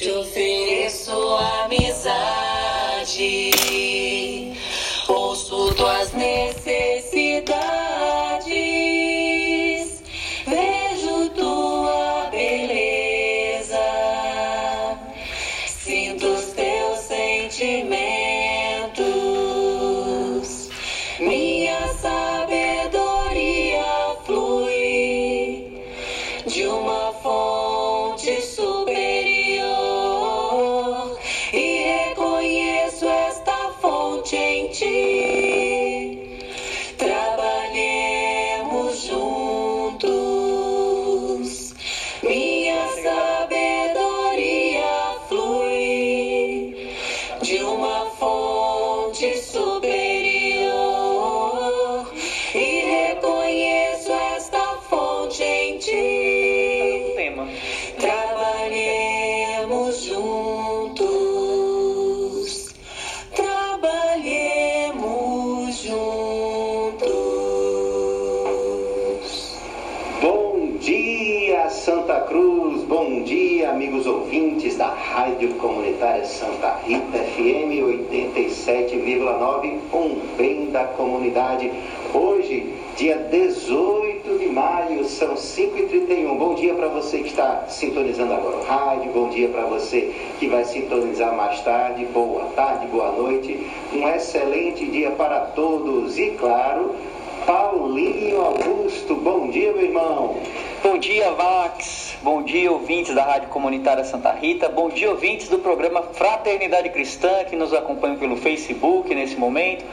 Te ofereço amizade, 5h31. Bom dia para você que está sintonizando agora o rádio, bom dia para você que vai sintonizar mais tarde, boa tarde, boa noite. Um excelente dia para todos e, claro, Paulinho Augusto, bom dia, meu irmão. Bom dia, Vax. Bom dia, ouvintes da Rádio Comunitária Santa Rita. Bom dia, ouvintes do programa Fraternidade Cristã, que nos acompanham pelo Facebook nesse momento,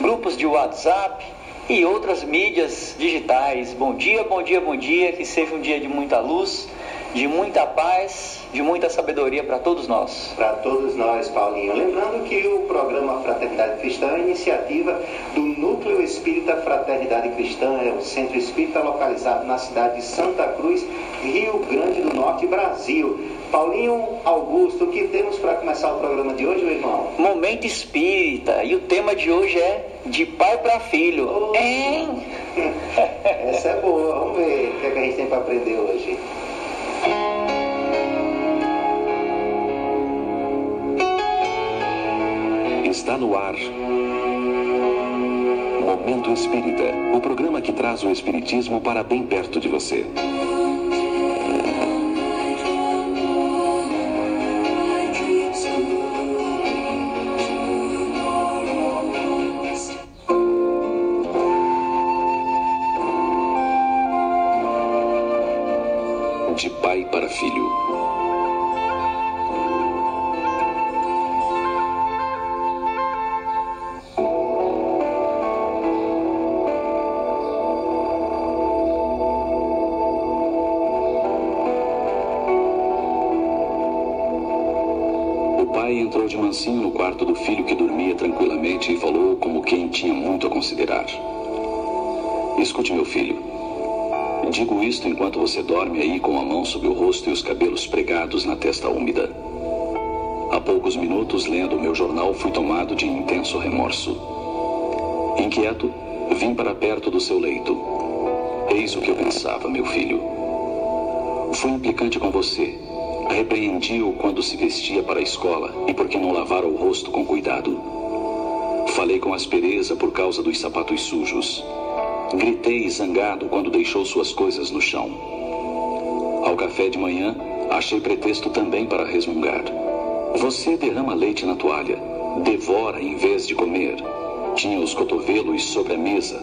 grupos de WhatsApp e outras mídias digitais. Bom dia, bom dia, bom dia. Que seja um dia de muita luz, de muita paz, de muita sabedoria para todos nós. Para todos nós, Paulinho. Lembrando que o programa Fraternidade Cristã é iniciativa do Núcleo Espírita Fraternidade Cristã, é o centro espírita localizado na cidade de Santa Cruz, Rio Grande do Norte, Brasil. Paulinho Augusto, o que temos para começar o programa de hoje, meu irmão? Momento espírita. E o tema de hoje é de pai para filho. Oh. Hein? Essa é boa, vamos ver o que, é que a gente tem para aprender hoje. Está no ar. Momento Espírita, o programa que traz o Espiritismo para bem perto de você. Rosto com cuidado. Falei com aspereza por causa dos sapatos sujos. Gritei zangado quando deixou suas coisas no chão. Ao café de manhã, achei pretexto também para resmungar. Você derrama leite na toalha, devora em vez de comer. Tinha os cotovelos sobre a mesa,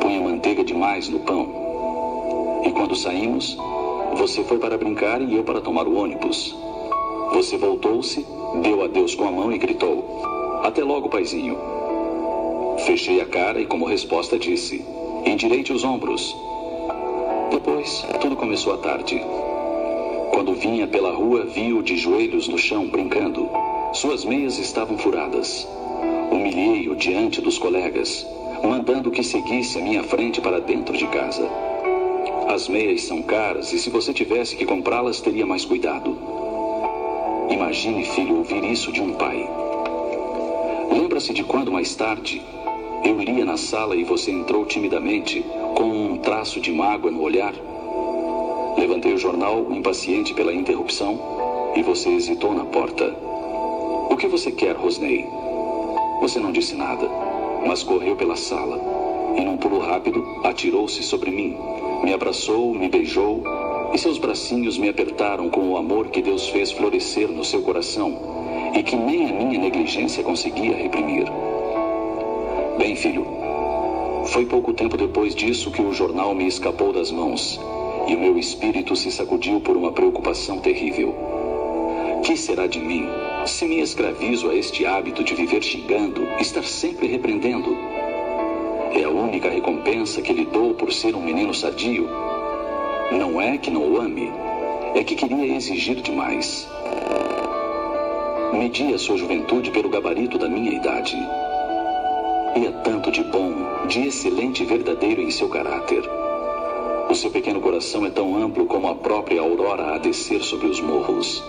punha manteiga demais no pão. E quando saímos, você foi para brincar e eu para tomar o ônibus. Você voltou-se, deu adeus com a mão e gritou: Até logo, paizinho. Fechei a cara e, como resposta, disse: Endireite os ombros. Depois, tudo começou à tarde. Quando vinha pela rua, vi-o de joelhos no chão, brincando. Suas meias estavam furadas. Humilhei-o diante dos colegas, mandando que seguisse à minha frente para dentro de casa. As meias são caras e se você tivesse que comprá-las, teria mais cuidado. Imagine, filho, ouvir isso de um pai. Lembra-se de quando mais tarde eu lia na sala e você entrou timidamente, com um traço de mágoa no olhar? Levantei o jornal, impaciente pela interrupção, e você hesitou na porta. O que você quer, Rosney? Você não disse nada, mas correu pela sala e, num pulo rápido, atirou-se sobre mim. Me abraçou, me beijou e seus bracinhos me apertaram com o amor que Deus fez florescer no seu coração e que nem a minha negligência conseguia reprimir. Bem, filho, foi pouco tempo depois disso que o jornal me escapou das mãos e o meu espírito se sacudiu por uma preocupação terrível. Que será de mim se me escravizo a este hábito de viver xingando, estar sempre repreendendo? É a única recompensa que lhe dou por ser um menino sadio. Não é que não o ame, é que queria exigir demais. Medi a sua juventude pelo gabarito da minha idade. E há tanto de bom, de excelente e verdadeiro em seu caráter. O seu pequeno coração é tão amplo como a própria aurora a descer sobre os morros.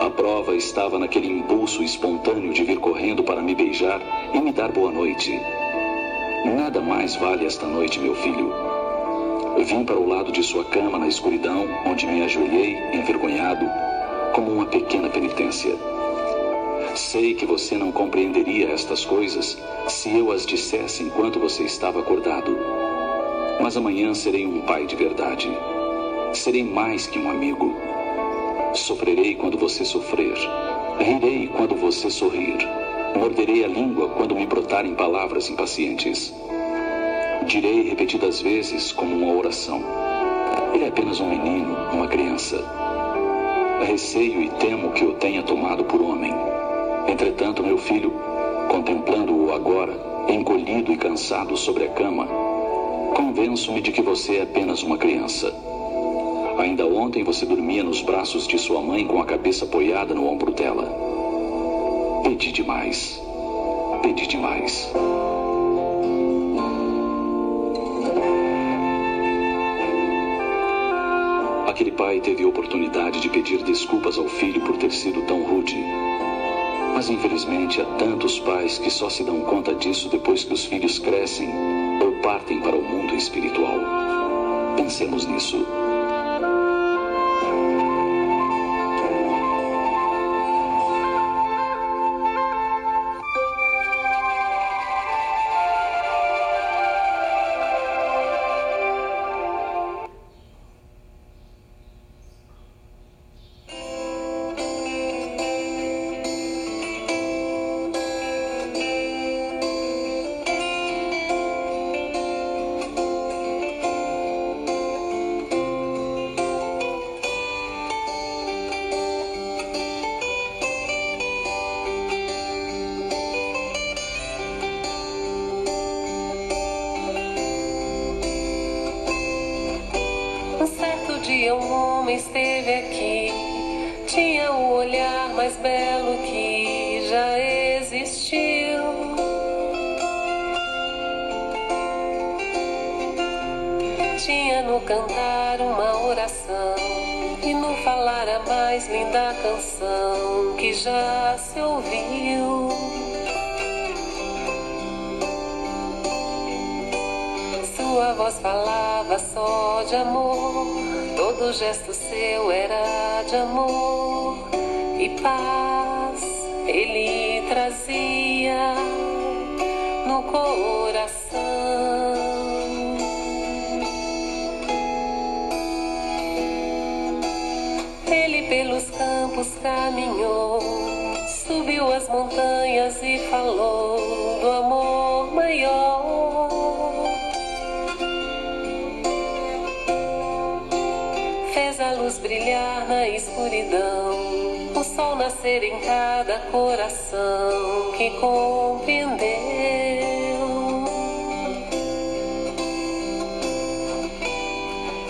A prova estava naquele impulso espontâneo de vir correndo para me beijar e me dar boa noite. Nada mais vale esta noite, meu filho. Vim para o lado de sua cama na escuridão, onde me ajoelhei, envergonhado, como uma pequena penitência. Sei que você não compreenderia estas coisas se eu as dissesse enquanto você estava acordado. Mas amanhã serei um pai de verdade. Serei mais que um amigo. Sofrerei quando você sofrer. Rirei quando você sorrir. Morderei a língua quando me brotarem palavras impacientes. Direi repetidas vezes como uma oração. Ele é apenas um menino, uma criança. Receio e temo que o tenha tomado por homem. Entretanto, meu filho, contemplando-o agora, encolhido e cansado sobre a cama, convenço-me de que você é apenas uma criança. Ainda ontem você dormia nos braços de sua mãe com a cabeça apoiada no ombro dela. Pedi demais. Pedi demais. Pai teve oportunidade de pedir desculpas ao filho por ter sido tão rude. Mas infelizmente há tantos pais que só se dão conta disso depois que os filhos crescem ou partem para o mundo espiritual. Pensemos nisso. Sua voz falava só de amor, todo gesto seu era de amor e paz ele trazia no coração. Ele pelos campos caminhou, subiu as montanhas e falou em cada coração que compreendeu.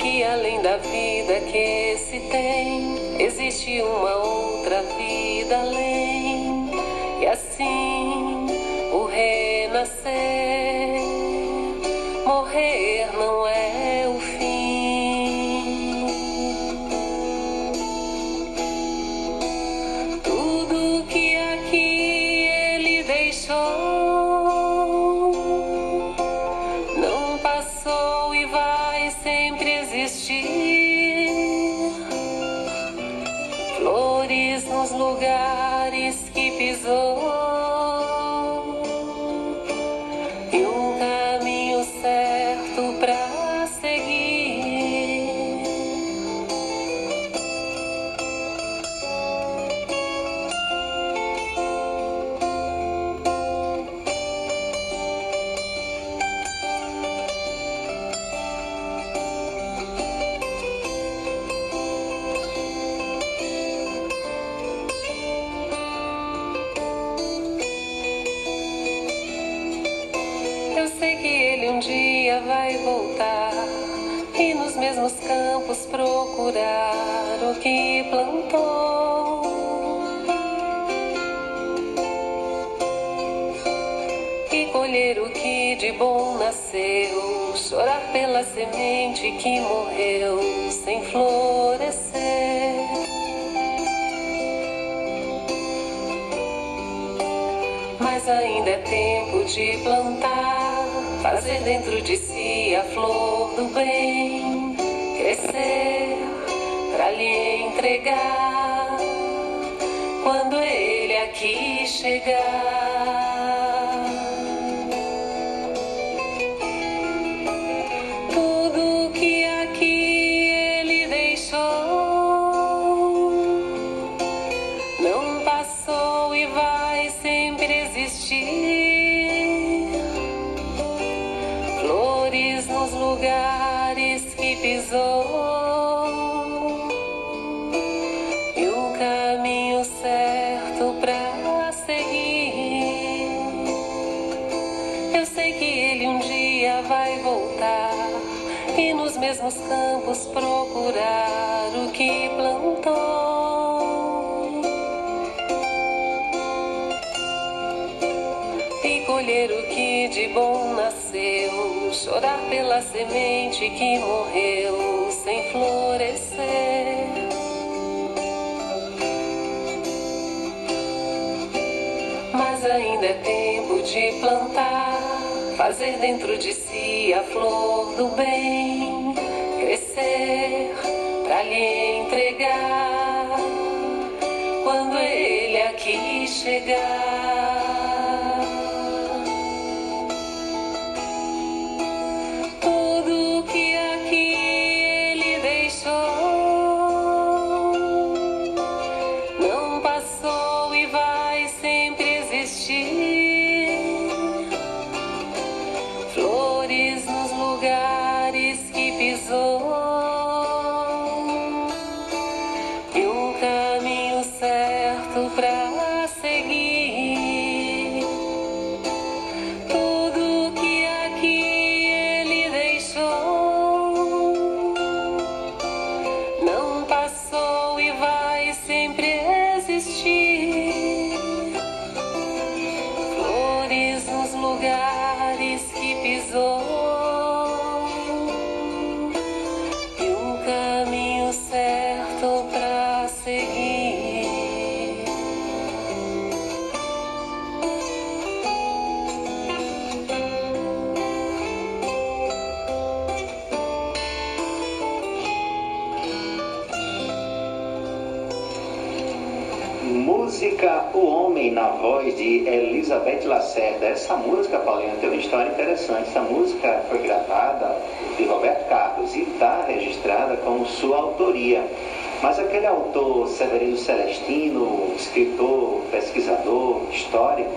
que além da vida que se tem, existe uma outra vida além. E assim o renascer, colher o que de bom nasceu, chorar pela semente que morreu sem florescer. Mas ainda é tempo de plantar, fazer dentro de si a flor do bem, crescer pra lhe entregar quando ele aqui chegar. Semente que morreu sem florescer. Mas ainda é tempo de plantar, fazer dentro de si a flor do bem, crescer pra lhe entregar quando ele aqui chegar. Essa música, Paulinho, tem uma história interessante. Essa música foi gravada de Roberto Carlos e está registrada como sua autoria. Mas aquele autor Severino Celestino, escritor, pesquisador, histórico,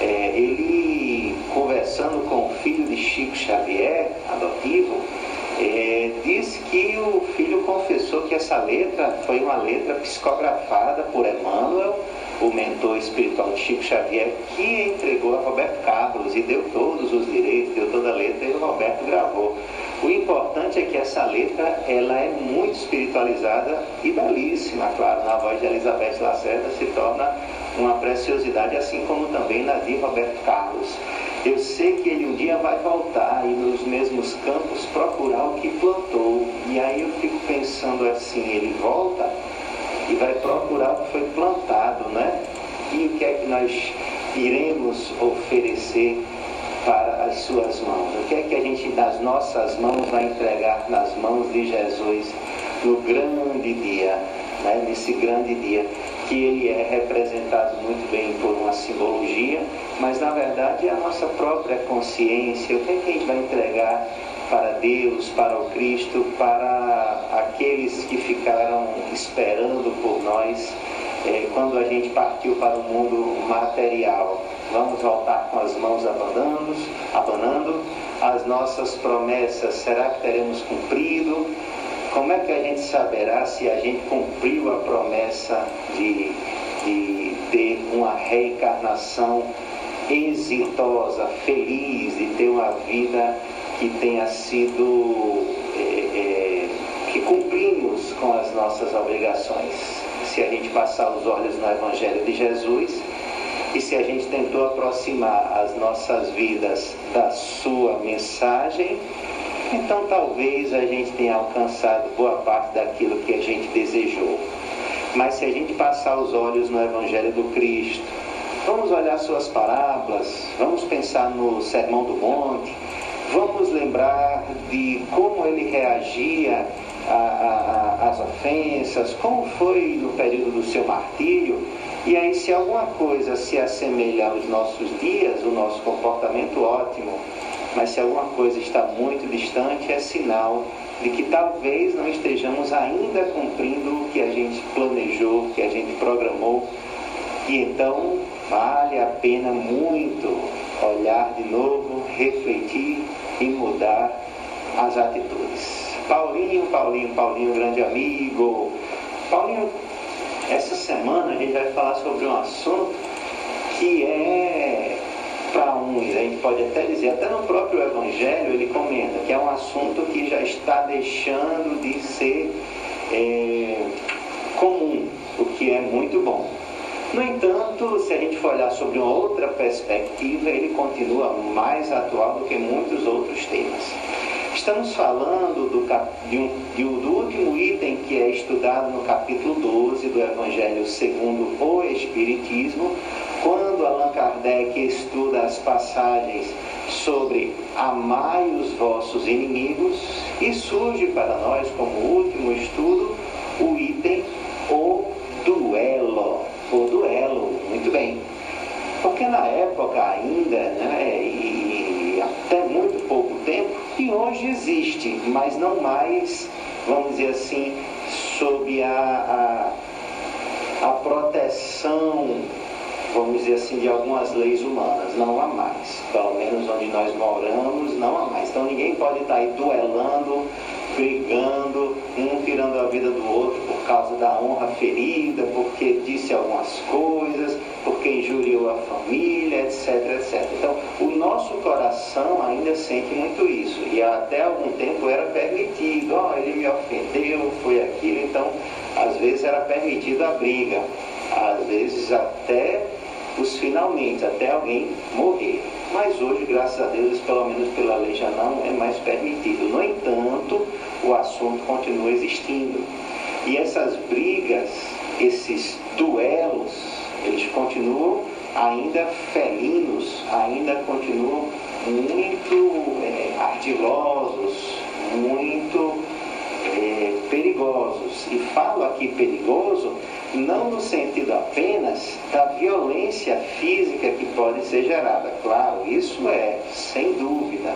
é, ele conversando com o filho de Chico Xavier, adotivo, é, diz que o filho confessou que essa letra foi uma letra psicografada por Emmanuel, o mentor espiritual de Chico Xavier, que entregou a Roberto Carlos e deu todos os direitos, deu toda a letra e o Roberto gravou. O importante é que essa letra ela é muito espiritualizada e belíssima, claro, na voz de Elizabeth Lacerda se torna uma preciosidade, assim como também na de Roberto Carlos. Eu sei que ele um dia vai voltar e nos mesmos campos procurar o que plantou. E aí eu fico pensando assim, ele volta e vai procurar o que foi plantado, né? E o que é que nós iremos oferecer para as suas mãos? O que é que a gente, das nossas mãos, vai entregar nas mãos de Jesus no grande dia né, nesse grande dia, que ele é representado muito bem por uma simbologia, mas na verdade é a nossa própria consciência, o que, é que a gente vai entregar para Deus, para o Cristo, para aqueles que ficaram esperando por nós é, quando a gente partiu para o mundo material. Vamos voltar com as mãos abanando, abanando as nossas promessas, será que teremos cumprido? Como é que a gente saberá se a gente cumpriu a promessa de, de ter uma reencarnação exitosa, feliz, de ter uma vida que tenha sido. É, é, que cumprimos com as nossas obrigações. Se a gente passar os olhos no Evangelho de Jesus e se a gente tentou aproximar as nossas vidas da sua mensagem, então talvez a gente tenha alcançado boa parte daquilo que a gente desejou. Mas se a gente passar os olhos no Evangelho do Cristo, vamos olhar suas parábolas, vamos pensar no Sermão do Monte, Vamos lembrar de como ele reagia às ofensas, como foi no período do seu martírio. E aí, se alguma coisa se assemelha aos nossos dias, o nosso comportamento ótimo, mas se alguma coisa está muito distante, é sinal de que talvez não estejamos ainda cumprindo o que a gente planejou, o que a gente programou. E então vale a pena muito olhar de novo, refletir e mudar as atitudes. Paulinho, Paulinho, Paulinho, grande amigo. Paulinho, essa semana a gente vai falar sobre um assunto que é para uns, a gente pode até dizer, até no próprio Evangelho ele comenta que é um assunto que já está deixando de ser é, comum, o que é muito bom. No entanto, se a gente for olhar sobre uma outra perspectiva, ele continua mais atual do que muitos outros temas. Estamos falando do, de um, de um, do último item que é estudado no capítulo 12 do Evangelho segundo o Espiritismo, quando Allan Kardec estuda as passagens sobre amai os vossos inimigos e surge para nós como último estudo o item o duelo o duelo, muito bem. Porque na época ainda, né, e até muito pouco tempo, e existe, mas não mais, vamos dizer assim, sob a, a, a proteção, vamos dizer assim, de algumas leis humanas, não há mais. Pelo menos onde nós moramos, não há mais. Então ninguém pode estar aí duelando brigando, um tirando a vida do outro por causa da honra ferida, porque disse algumas coisas, porque injuriou a família, etc, etc. Então, o nosso coração ainda sente muito isso. E até algum tempo era permitido, ó, oh, ele me ofendeu, foi aquilo, então às vezes era permitida a briga, às vezes até os finalmente, até alguém morrer. Mas hoje, graças a Deus, pelo menos pela lei já não é mais permitido. No entanto, o assunto continua existindo. E essas brigas, esses duelos, eles continuam ainda felinos, ainda continuam muito é, ardilosos, muito é, perigosos. E falo aqui perigoso não no sentido apenas da violência física que pode ser gerada. Claro, isso é, sem dúvida,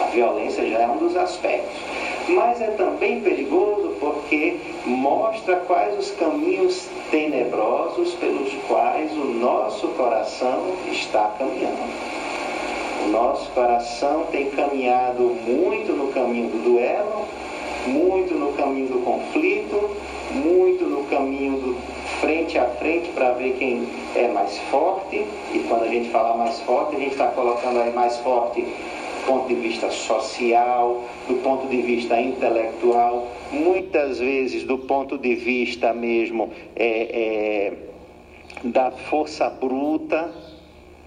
a violência já é um dos aspectos. Mas é também perigoso porque mostra quais os caminhos tenebrosos pelos quais o nosso coração está caminhando. O nosso coração tem caminhado muito no caminho do duelo, muito no caminho do conflito, muito no caminho do frente a frente para ver quem é mais forte. E quando a gente fala mais forte, a gente está colocando aí mais forte ponto de vista social, do ponto de vista intelectual, muitas vezes do ponto de vista mesmo é, é, da força bruta.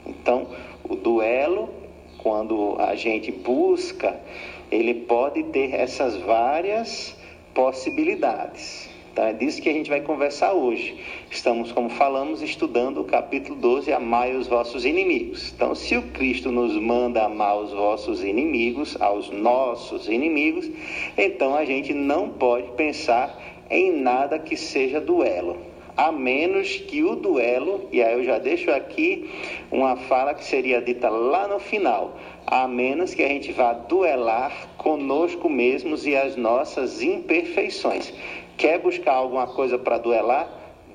Então, o duelo, quando a gente busca, ele pode ter essas várias possibilidades. Então é disso que a gente vai conversar hoje. Estamos, como falamos, estudando o capítulo 12, Amai os vossos inimigos. Então, se o Cristo nos manda amar os vossos inimigos, aos nossos inimigos, então a gente não pode pensar em nada que seja duelo. A menos que o duelo, e aí eu já deixo aqui uma fala que seria dita lá no final, a menos que a gente vá duelar conosco mesmos e as nossas imperfeições. Quer buscar alguma coisa para duelar?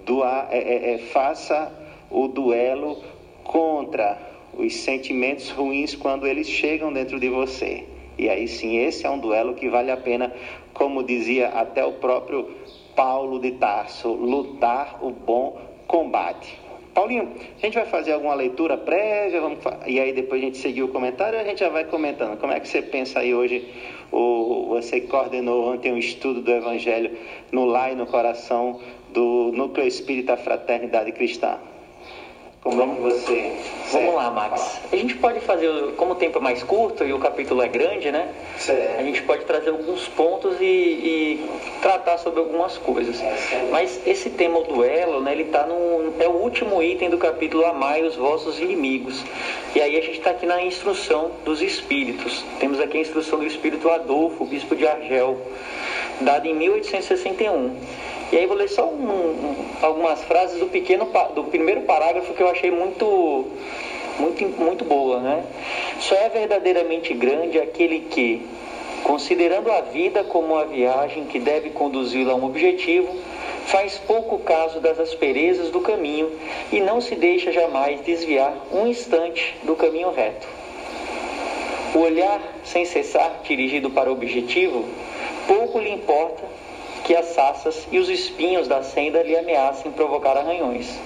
Doar, é, é, é, faça o duelo contra os sentimentos ruins quando eles chegam dentro de você. E aí sim, esse é um duelo que vale a pena, como dizia até o próprio Paulo de Tarso, lutar o bom combate. Paulinho, a gente vai fazer alguma leitura prévia, vamos, e aí depois a gente seguir o comentário, a gente já vai comentando. Como é que você pensa aí hoje, o, você coordenou ontem um estudo do Evangelho no lar e no coração do Núcleo Espírita Fraternidade Cristã? Como é que você. Vamos lá, Max. A gente pode fazer, como o tempo é mais curto e o capítulo é grande, né? Certo. A gente pode trazer alguns pontos e, e tratar sobre algumas coisas. É, Mas esse tema, o duelo, né? Ele tá no. É o último item do capítulo Amai os vossos inimigos. E aí a gente está aqui na instrução dos espíritos. Temos aqui a instrução do espírito Adolfo, bispo de Argel, dada em 1861. E aí vou ler só um, um, algumas frases do pequeno do primeiro parágrafo que eu achei muito muito muito boa, né? Só é verdadeiramente grande aquele que, considerando a vida como uma viagem que deve conduzi-la a um objetivo, faz pouco caso das asperezas do caminho e não se deixa jamais desviar um instante do caminho reto. O olhar sem cessar dirigido para o objetivo, pouco lhe importa que as saças e os espinhos da senda lhe ameacem provocar arranhões.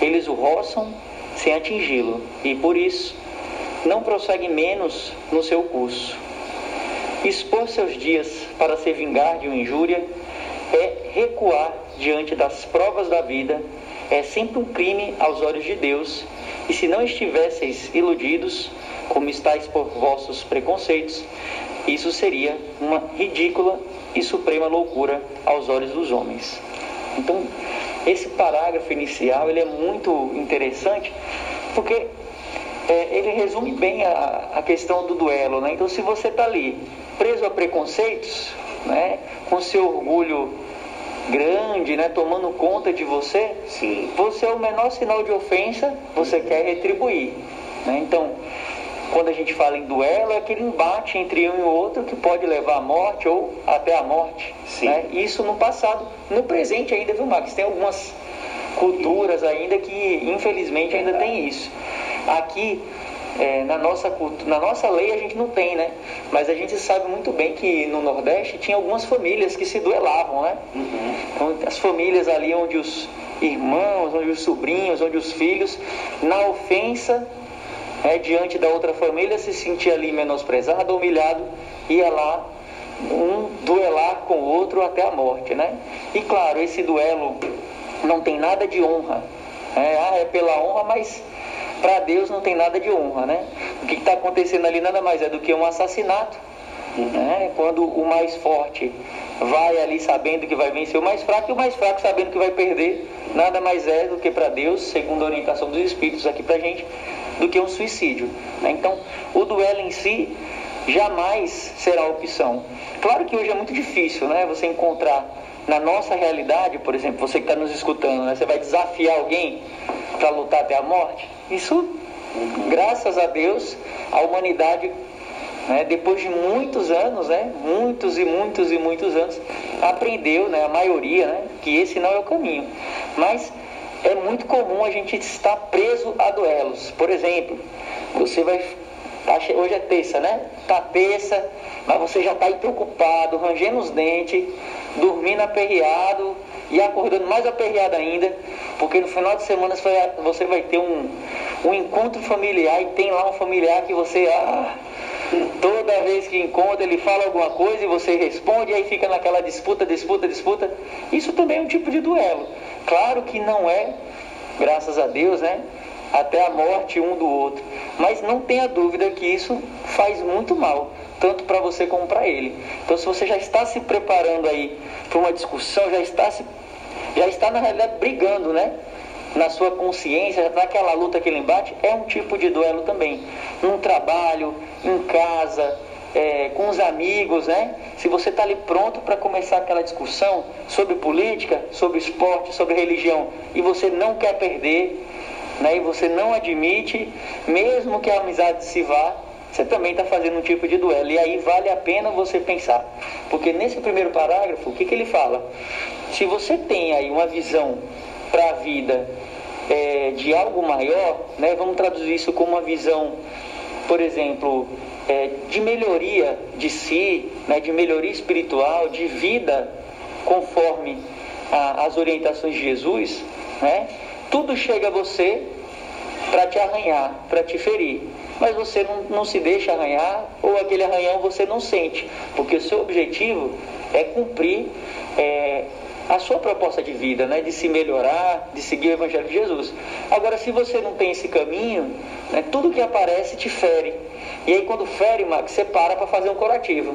Eles o roçam sem atingi-lo e, por isso, não prossegue menos no seu curso. Expor seus dias para se vingar de uma injúria é recuar diante das provas da vida, é sempre um crime aos olhos de Deus, e se não estivesseis iludidos, como estáis por vossos preconceitos, isso seria uma ridícula e suprema loucura aos olhos dos homens. Então, esse parágrafo inicial ele é muito interessante porque é, ele resume bem a, a, questão do duelo. Né? Então, se você está ali preso a preconceitos, né, com seu orgulho grande, né, tomando conta de você, Sim. você é o menor sinal de ofensa, você quer retribuir. Né? Então, quando a gente fala em duelo, é aquele embate entre um e outro que pode levar à morte ou até à morte. Né? Isso no passado. No presente ainda, viu, Max? Tem algumas culturas ainda que, infelizmente, ainda tem isso. Aqui, é, na, nossa, na nossa lei, a gente não tem, né? Mas a gente sabe muito bem que no Nordeste tinha algumas famílias que se duelavam, né? Uhum. Então, as famílias ali onde os irmãos, onde os sobrinhos, onde os filhos, na ofensa é, diante da outra família, se sentia ali menosprezado, humilhado, ia lá um duelar com o outro até a morte, né? E claro, esse duelo não tem nada de honra. É, ah, é pela honra, mas para Deus não tem nada de honra, né? O que está acontecendo ali nada mais é do que um assassinato. Né? Quando o mais forte vai ali sabendo que vai vencer o mais fraco, e o mais fraco sabendo que vai perder, nada mais é do que para Deus, segundo a orientação dos Espíritos aqui para gente, do que um suicídio. Né? Então, o duelo em si jamais será opção. Claro que hoje é muito difícil, né? Você encontrar na nossa realidade, por exemplo, você que está nos escutando, né? Você vai desafiar alguém para lutar até a morte? Isso, graças a Deus, a humanidade, né? depois de muitos anos, né? Muitos e muitos e muitos anos, aprendeu, né? A maioria, né? Que esse não é o caminho. Mas é muito comum a gente estar preso a duelos. Por exemplo, você vai Tá, hoje é terça, né? Tá terça, mas você já está aí preocupado, rangendo os dentes, dormindo aperreado e acordando mais aperreado ainda, porque no final de semana você vai ter um, um encontro familiar e tem lá um familiar que você, ah, toda vez que encontra ele fala alguma coisa e você responde e aí fica naquela disputa, disputa, disputa. Isso também é um tipo de duelo. Claro que não é, graças a Deus, né? até a morte um do outro. Mas não tenha dúvida que isso faz muito mal, tanto para você como para ele. Então, se você já está se preparando aí para uma discussão, já está se, já está na realidade brigando, né? Na sua consciência, naquela luta, aquele embate, é um tipo de duelo também. Num trabalho, em casa, é, com os amigos, né? Se você está ali pronto para começar aquela discussão sobre política, sobre esporte, sobre religião, e você não quer perder, né? E você não admite, mesmo que a amizade se vá, você também está fazendo um tipo de duelo. E aí vale a pena você pensar. Porque nesse primeiro parágrafo, o que, que ele fala? Se você tem aí uma visão para a vida é, de algo maior, né, vamos traduzir isso como uma visão, por exemplo, é, de melhoria de si, né, de melhoria espiritual, de vida conforme a, as orientações de Jesus, né, tudo chega a você para te arranhar, para te ferir mas você não, não se deixa arranhar ou aquele arranhão você não sente, porque o seu objetivo é cumprir é, a sua proposta de vida, né, de se melhorar, de seguir o Evangelho de Jesus. Agora, se você não tem esse caminho, né, tudo que aparece te fere. E aí, quando fere, Max, você para para fazer um curativo.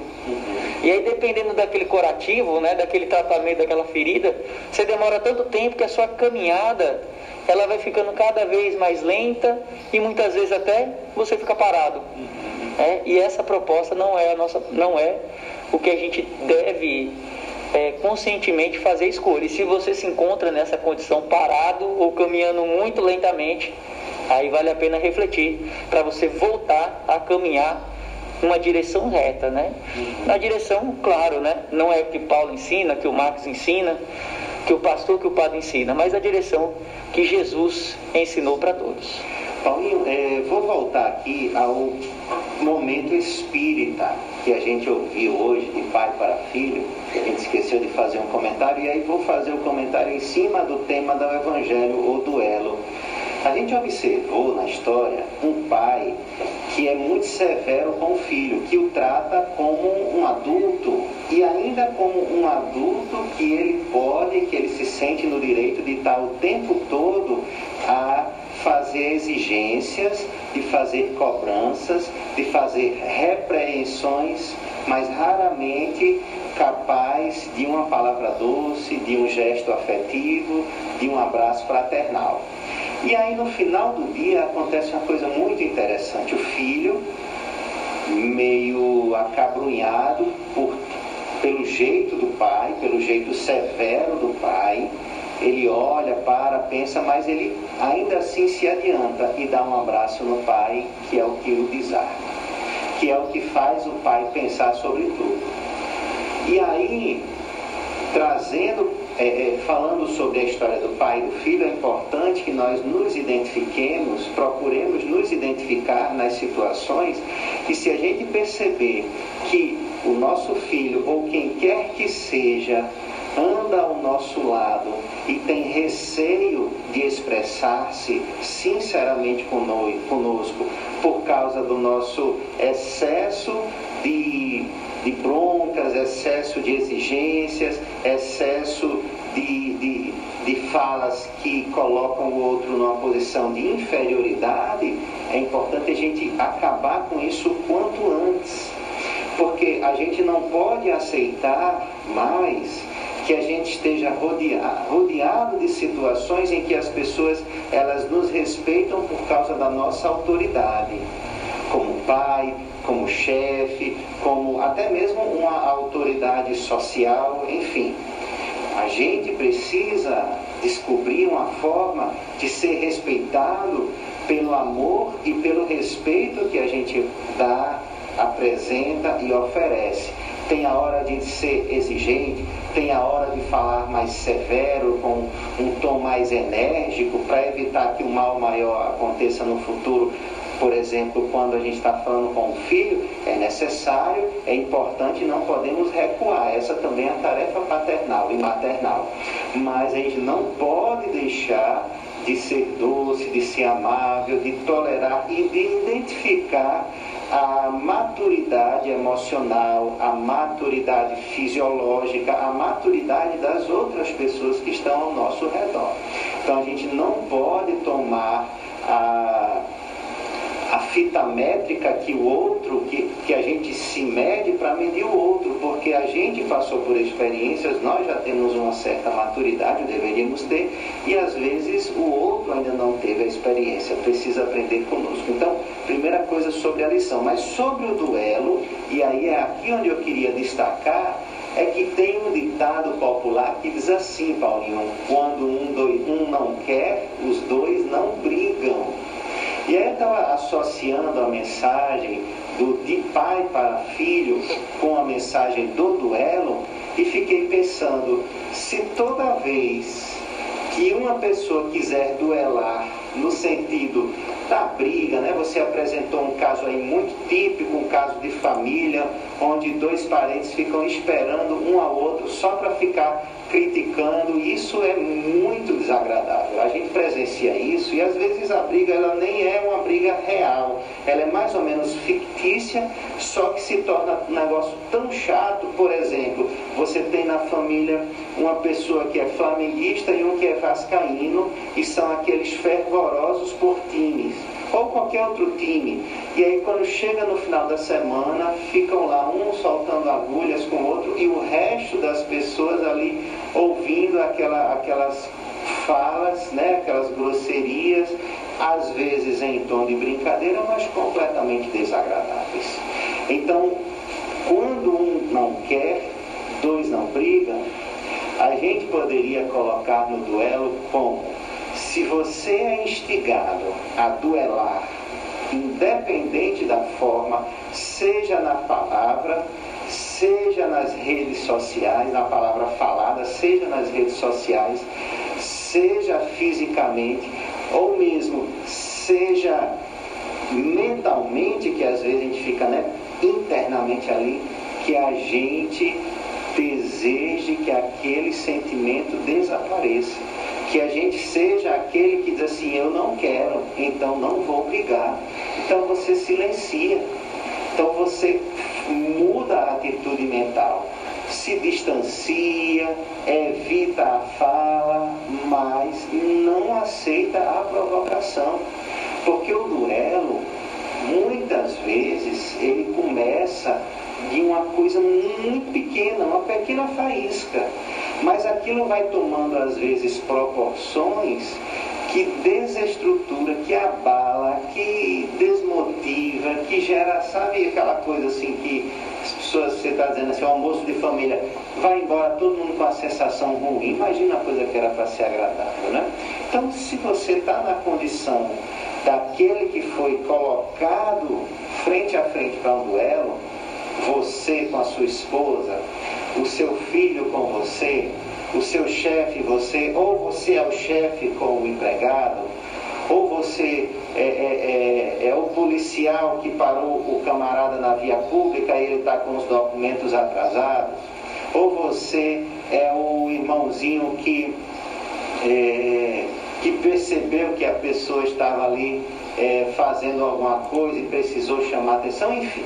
E aí, dependendo daquele curativo, né, daquele tratamento, daquela ferida, você demora tanto tempo que a sua caminhada ela vai ficando cada vez mais lenta e muitas vezes até você fica parado. É, e essa proposta não é a nossa, não é o que a gente deve é, conscientemente fazer escolha. E se você se encontra nessa condição parado ou caminhando muito lentamente, aí vale a pena refletir para você voltar a caminhar uma direção reta, né? Na direção, claro, né? Não é o que Paulo ensina, que o Marcos ensina, que o pastor, que o padre ensina, mas a direção que Jesus ensinou para todos. Paulinho, é, vou voltar aqui ao momento espírita que a gente ouviu hoje de pai para filho, a gente esqueceu de fazer um comentário, e aí vou fazer o um comentário em cima do tema do Evangelho ou duelo. A gente observou na história um pai que é muito severo com o filho, que o trata como um adulto e ainda como um adulto que ele pode, que ele se sente no direito de estar o tempo todo a fazer exigências, de fazer cobranças, de fazer repreensões, mas raramente capaz de uma palavra doce, de um gesto afetivo, de um abraço fraternal. E aí no final do dia acontece uma coisa muito interessante. O filho, meio acabrunhado por, pelo jeito do pai, pelo jeito severo do pai, ele olha, para, pensa, mas ele ainda assim se adianta e dá um abraço no pai, que é o que o desarma, que é o que faz o pai pensar sobre tudo. E aí, trazendo é, é, falando sobre a história do pai e do filho, é importante que nós nos identifiquemos, procuremos nos identificar nas situações e se a gente perceber que o nosso filho ou quem quer que seja anda ao nosso lado e tem receio de expressar-se sinceramente conosco por causa do nosso excesso de de broncas, excesso de exigências, excesso de, de, de falas que colocam o outro numa posição de inferioridade, é importante a gente acabar com isso o quanto antes. Porque a gente não pode aceitar mais que a gente esteja rodeado, de situações em que as pessoas elas nos respeitam por causa da nossa autoridade, como pai, como chefe, como até mesmo uma autoridade social, enfim. A gente precisa descobrir uma forma de ser respeitado pelo amor e pelo respeito que a gente dá, apresenta e oferece. Tem a hora de ser exigente, tem a hora de falar mais severo, com um tom mais enérgico, para evitar que o mal maior aconteça no futuro por exemplo, quando a gente está falando com o filho, é necessário, é importante, não podemos recuar. Essa também é a tarefa paternal e maternal. Mas a gente não pode deixar de ser doce, de ser amável, de tolerar e de identificar a maturidade emocional, a maturidade fisiológica, a maturidade das outras pessoas que estão ao nosso redor. Então a gente não pode tomar a a fita métrica que o outro, que, que a gente se mede para medir o outro, porque a gente passou por experiências, nós já temos uma certa maturidade, deveríamos ter, e às vezes o outro ainda não teve a experiência, precisa aprender conosco. Então, primeira coisa sobre a lição, mas sobre o duelo, e aí é aqui onde eu queria destacar, é que tem um ditado popular que diz assim, Paulinho, quando um, dois, um não quer, os dois não brigam. E aí estava associando a mensagem do de pai para filho com a mensagem do duelo e fiquei pensando, se toda vez que uma pessoa quiser duelar no sentido da briga, né? Você apresentou um caso aí muito típico, um caso de família, onde dois parentes ficam esperando um ao outro só para ficar criticando, isso é muito desagradável. A gente presencia isso e às vezes a briga ela nem é uma briga real, ela é mais ou menos fictícia, só que se torna um negócio tão chato, por exemplo, você tem na família uma pessoa que é flamenguista e um que é vascaíno e são aqueles fervorosos por times ou qualquer outro time. E aí quando chega no final da semana, ficam lá um soltando agulhas com o outro e o resto das pessoas ali ouvindo aquela, aquelas falas, né, aquelas grosserias, às vezes em tom de brincadeira, mas completamente desagradáveis. Então, quando um não quer, dois não brigam, a gente poderia colocar no duelo como se você é instigado a duelar, independente da forma, seja na palavra, seja nas redes sociais, na palavra falada, seja nas redes sociais, seja fisicamente, ou mesmo seja mentalmente, que às vezes a gente fica né, internamente ali, que a gente deseje que aquele sentimento desapareça que a gente seja aquele que diz assim, eu não quero, então não vou brigar. Então você silencia. Então você muda a atitude mental. Se distancia, evita a fala, mas não aceita a provocação. Porque o duelo, muitas vezes, ele começa de uma coisa muito pequena, uma pequena faísca. Mas aquilo vai tomando às vezes proporções que desestrutura, que abala, que desmotiva, que gera, sabe aquela coisa assim que as pessoas, você está dizendo assim, o almoço de família, vai embora todo mundo com a sensação ruim, imagina a coisa que era para ser agradável, né? Então se você está na condição daquele que foi colocado frente a frente para um duelo, você com a sua esposa, o seu filho com você, o seu chefe você, ou você é o chefe com o empregado, ou você é, é, é, é, o policial que parou o camarada na via pública e ele está com os documentos atrasados, ou você é o irmãozinho que, é, que percebeu que a pessoa estava ali é, fazendo alguma coisa e precisou chamar atenção, enfim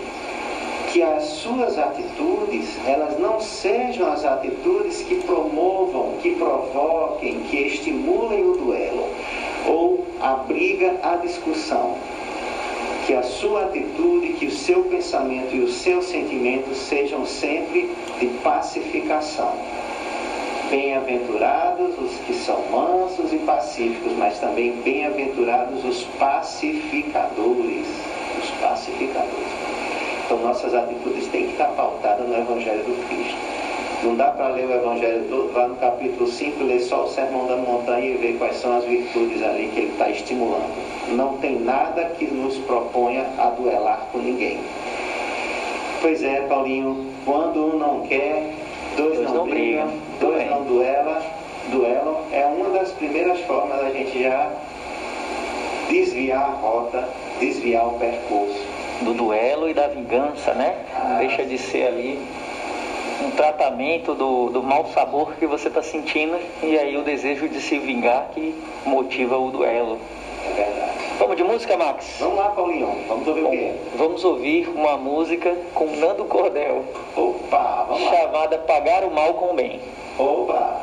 que as suas atitudes, elas não sejam as atitudes que promovam, que provoquem, que estimulem o duelo ou a briga, a discussão. Que a sua atitude, que o seu pensamento e os seus sentimentos sejam sempre de pacificação. Bem-aventurados os que são mansos e pacíficos, mas também bem-aventurados os pacificadores. Os pacificadores. Então nossas atitudes têm que estar pautadas no Evangelho do Cristo. Não dá para ler o Evangelho todo, vá no capítulo 5, ler só o Sermão da Montanha e ver quais são as virtudes ali que ele está estimulando. Não tem nada que nos proponha a duelar com ninguém. Pois é, Paulinho, quando um não quer, dois, dois não, não brigam, dois não duelam, duelam, é uma das primeiras formas da gente já desviar a rota, desviar o percurso do duelo e da vingança, né? Deixa de ser ali um tratamento do, do mau sabor que você está sentindo e aí o desejo de se vingar que motiva o duelo. É verdade. Vamos de música, Max? Vamos lá, Paulinho. Vamos ouvir Bom, o quê? Vamos ouvir uma música com Nando Cordel. Opa, vamos lá. Chamada Pagar o Mal com o Bem. Opa!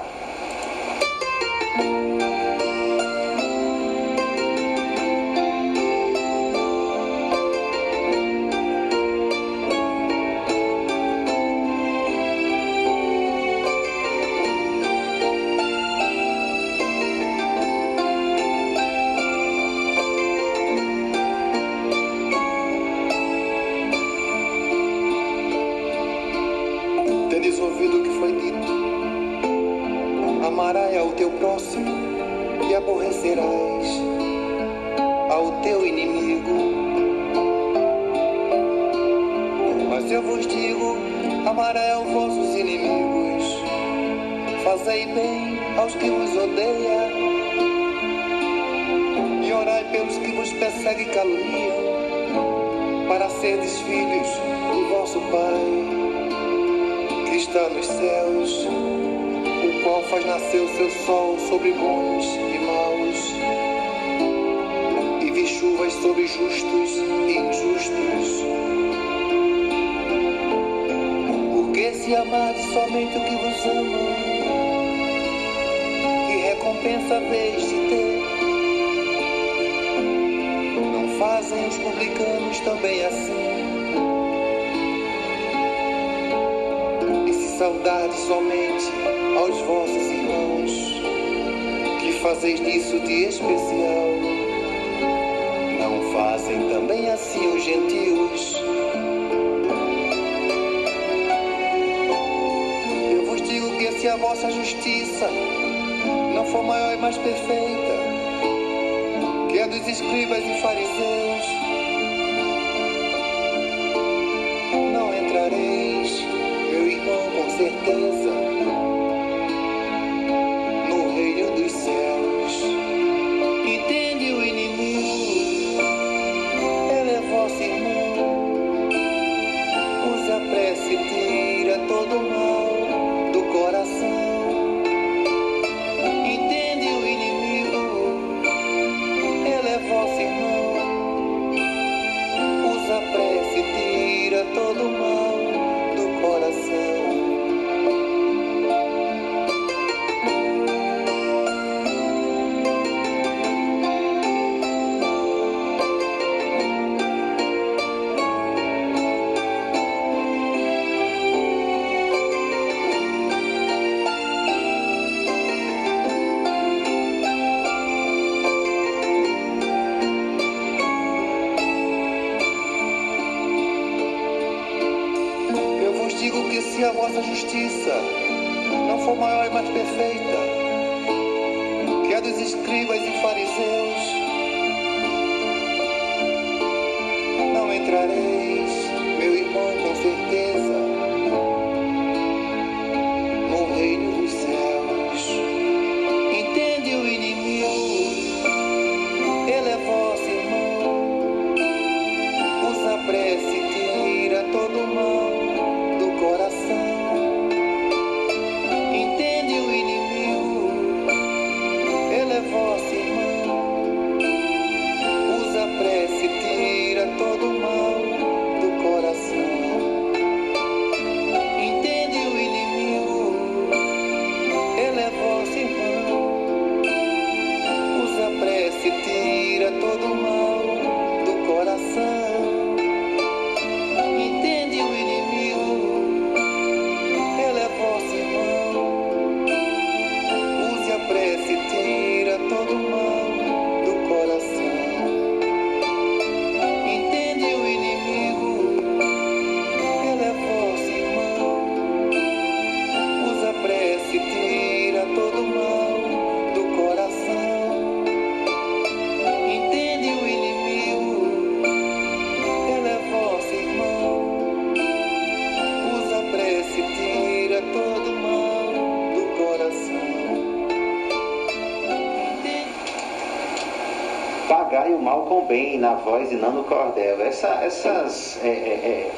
Bem na voz de Nano Cordel. Essa, essas, é, é, é,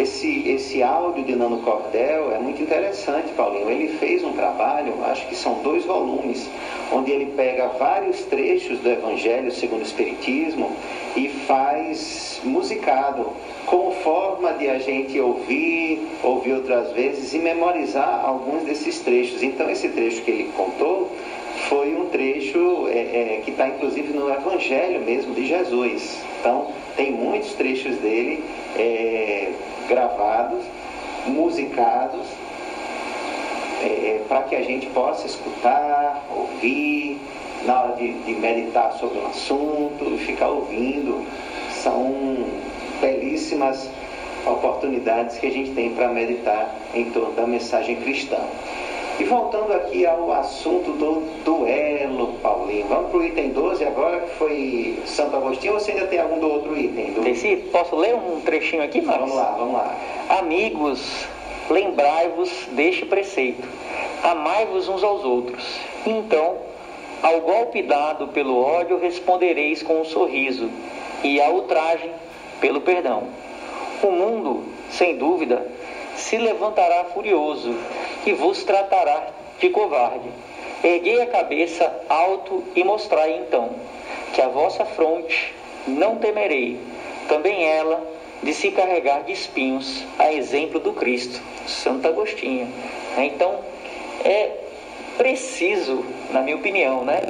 esse, esse áudio de Nano Cordel é muito interessante, Paulinho. Ele fez um trabalho, acho que são dois volumes, onde ele pega vários trechos do Evangelho segundo o Espiritismo e faz musicado, com forma de a gente ouvir, ouvir outras vezes e memorizar alguns desses trechos. Então, esse trecho que ele contou foi um trecho é, é, que está inclusive no Evangelho mesmo de Jesus. Então, tem muitos trechos dele é, gravados, musicados, é, é, para que a gente possa escutar, ouvir, na hora de, de meditar sobre um assunto ficar ouvindo. São belíssimas oportunidades que a gente tem para meditar em torno da mensagem cristã. E voltando aqui ao assunto do duelo, Paulinho, vamos para o item 12 agora, que foi Santo Agostinho, ou você ainda tem algum do outro item? Do... Desi, posso ler um trechinho aqui, Marcos? Vamos lá, vamos lá. Amigos, lembrai-vos deste preceito, amai-vos uns aos outros. Então, ao golpe dado pelo ódio, respondereis com um sorriso, e à ultragem, pelo perdão. O mundo, sem dúvida, se levantará furioso e vos tratará de covarde. Erguei a cabeça alto e mostrai então que a vossa fronte não temerei, também ela de se carregar de espinhos, a exemplo do Cristo, Santo Agostinho. Então, é preciso, na minha opinião, né?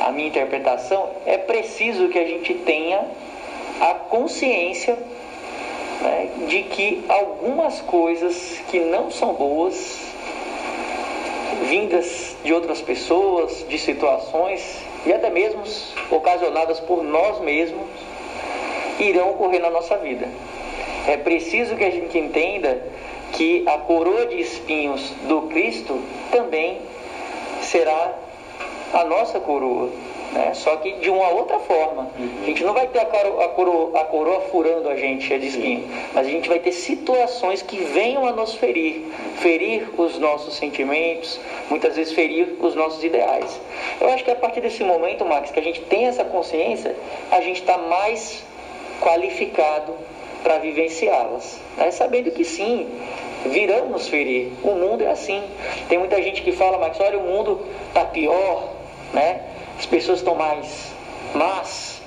A minha interpretação é preciso que a gente tenha a consciência né, de que algumas coisas que não são boas, vindas de outras pessoas, de situações e até mesmo ocasionadas por nós mesmos, irão ocorrer na nossa vida. É preciso que a gente entenda que a coroa de espinhos do Cristo também será a nossa coroa. Né? Só que de uma outra forma. A gente não vai ter a coroa, a coroa, a coroa furando a gente, cheia de espinho, mas a gente vai ter situações que venham a nos ferir, ferir os nossos sentimentos, muitas vezes ferir os nossos ideais. Eu acho que a partir desse momento, Max, que a gente tem essa consciência, a gente está mais qualificado para vivenciá-las, né? sabendo que sim, virão nos ferir. O mundo é assim. Tem muita gente que fala, Max, olha, o mundo está pior, né? As pessoas estão mais más,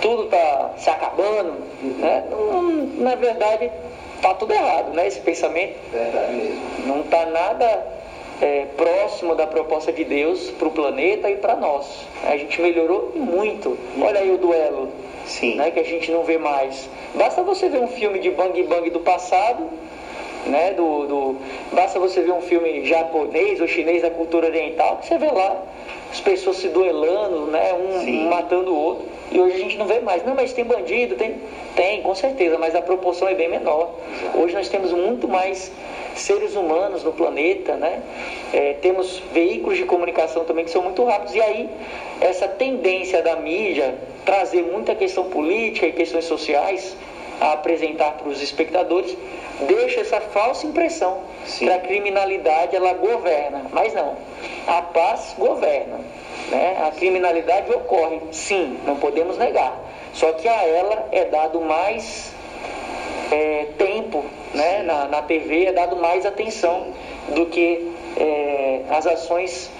tudo está se acabando. Né? Não, na verdade, está tudo errado, né? Esse pensamento Verdade mesmo. não está nada é, próximo da proposta de Deus para o planeta e para nós. A gente melhorou muito. Olha aí o duelo, Sim. né? Que a gente não vê mais. Basta você ver um filme de bang bang do passado, né? Do, do, basta você ver um filme japonês ou chinês da cultura oriental, que você vê lá as pessoas se duelando, né? Um, Sim. matando o outro. E hoje a gente não vê mais. Não, mas tem bandido, tem, tem, com certeza, mas a proporção é bem menor. Hoje nós temos muito mais seres humanos no planeta, né? É, temos veículos de comunicação também que são muito rápidos. E aí, essa tendência da mídia trazer muita questão política e questões sociais a apresentar para os espectadores deixa essa falsa impressão Sim. que a criminalidade ela governa, mas não. A paz governa, né? A criminalidade ocorre, sim, não podemos negar. Só que a ela é dado mais é, tempo, né? Na, na TV é dado mais atenção do que é, as ações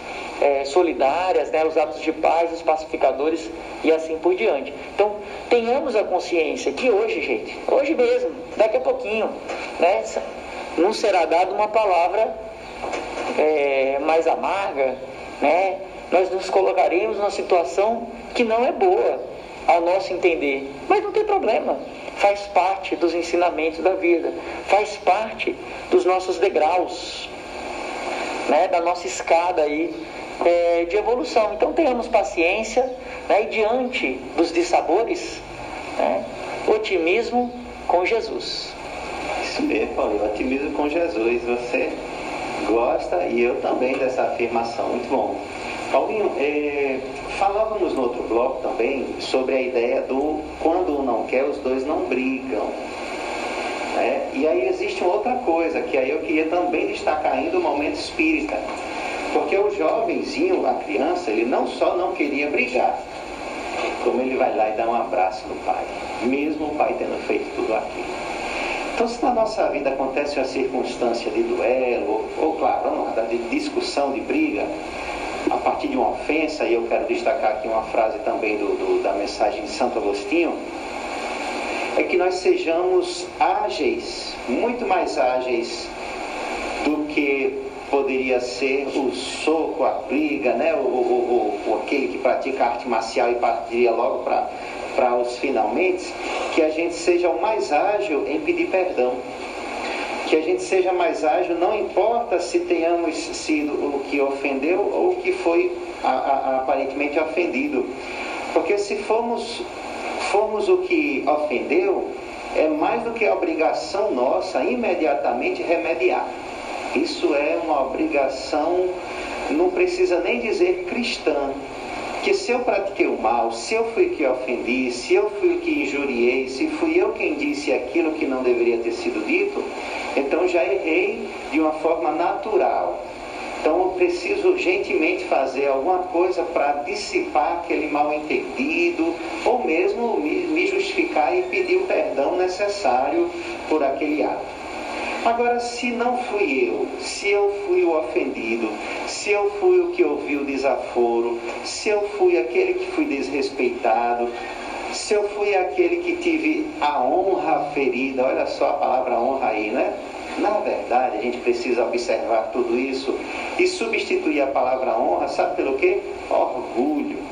é, solidárias, né, os atos de paz, os pacificadores e assim por diante. Então, tenhamos a consciência que hoje, gente, hoje mesmo, daqui a pouquinho, né, não será dada uma palavra é, mais amarga, né, nós nos colocaremos numa situação que não é boa ao nosso entender, mas não tem problema. Faz parte dos ensinamentos da vida, faz parte dos nossos degraus, né, da nossa escada aí é, de evolução. Então tenhamos paciência né, e diante dos dissabores, né, otimismo com Jesus. Isso mesmo, Paulinho. Otimismo com Jesus. Você gosta e eu também dessa afirmação. Muito bom. Paulinho, é, falávamos no outro bloco também sobre a ideia do quando um não quer, os dois não brigam. né? E aí existe outra coisa que aí eu queria também destacar ainda o momento espírita. Porque o jovenzinho, a criança, ele não só não queria brigar, como ele vai lá e dá um abraço no pai, mesmo o pai tendo feito tudo aquilo. Então, se na nossa vida acontece uma circunstância de duelo, ou, ou claro, lá, de discussão, de briga, a partir de uma ofensa, e eu quero destacar aqui uma frase também do, do- da mensagem de Santo Agostinho, é que nós sejamos ágeis, muito mais ágeis do que poderia ser o soco, a briga, né? o, o, o- o- aquele que pratica arte marcial e partiria logo para os finalmente, que a gente seja o mais ágil em pedir perdão. Que a gente seja mais ágil, não importa se tenhamos sido o que ofendeu ou o que foi a- a- aparentemente ofendido. Porque se formos, formos o que ofendeu, é mais do que a obrigação nossa imediatamente remediar. Isso é uma obrigação, não precisa nem dizer cristã, que se eu pratiquei o mal, se eu fui que ofendi, se eu fui que injuriei, se fui eu quem disse aquilo que não deveria ter sido dito, então já errei de uma forma natural. Então eu preciso urgentemente fazer alguma coisa para dissipar aquele mal entendido, ou mesmo me justificar e pedir o perdão necessário por aquele ato. Agora, se não fui eu, se eu fui o ofendido, se eu fui o que ouviu o desaforo, se eu fui aquele que fui desrespeitado, se eu fui aquele que tive a honra ferida, olha só a palavra honra aí, né? Na verdade, a gente precisa observar tudo isso e substituir a palavra honra, sabe pelo quê? Orgulho.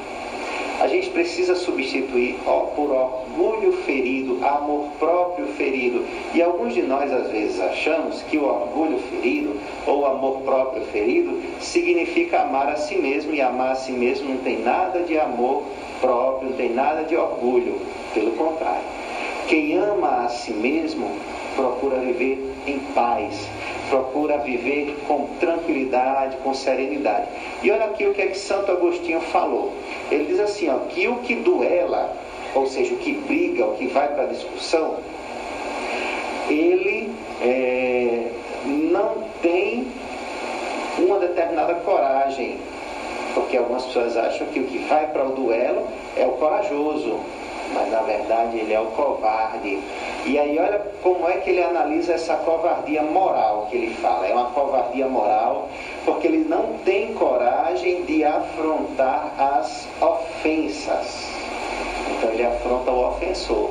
A gente precisa substituir ó, por orgulho ferido, amor próprio ferido. E alguns de nós às vezes achamos que o orgulho ferido ou amor próprio ferido significa amar a si mesmo e amar a si mesmo não tem nada de amor próprio, não tem nada de orgulho. Pelo contrário, quem ama a si mesmo procura viver em paz, procura viver com tranquilidade, com serenidade. E olha aqui o que é que Santo Agostinho falou. Ele diz assim, ó, que o que duela, ou seja, o que briga, o que vai para a discussão, ele é, não tem uma determinada coragem, porque algumas pessoas acham que o que vai para o duelo é o corajoso, mas na verdade ele é o covarde. E aí olha como é que ele analisa essa covardia moral que ele fala. É uma covardia moral porque ele não tem coragem de afrontar as ofensas. Então ele afronta o ofensor.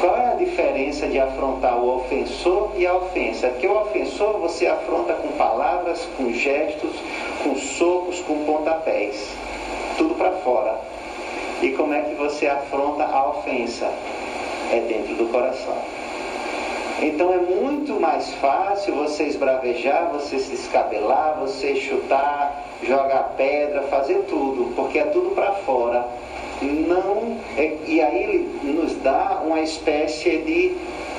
Qual é a diferença de afrontar o ofensor e a ofensa? Porque o ofensor você afronta com palavras, com gestos, com socos, com pontapés. Tudo para fora. E como é que você afronta a ofensa? É dentro do coração. Então é muito mais fácil você esbravejar, você se descabelar, você chutar, jogar pedra, fazer tudo, porque é tudo para fora. Não, é, e aí ele nos dá uma espécie de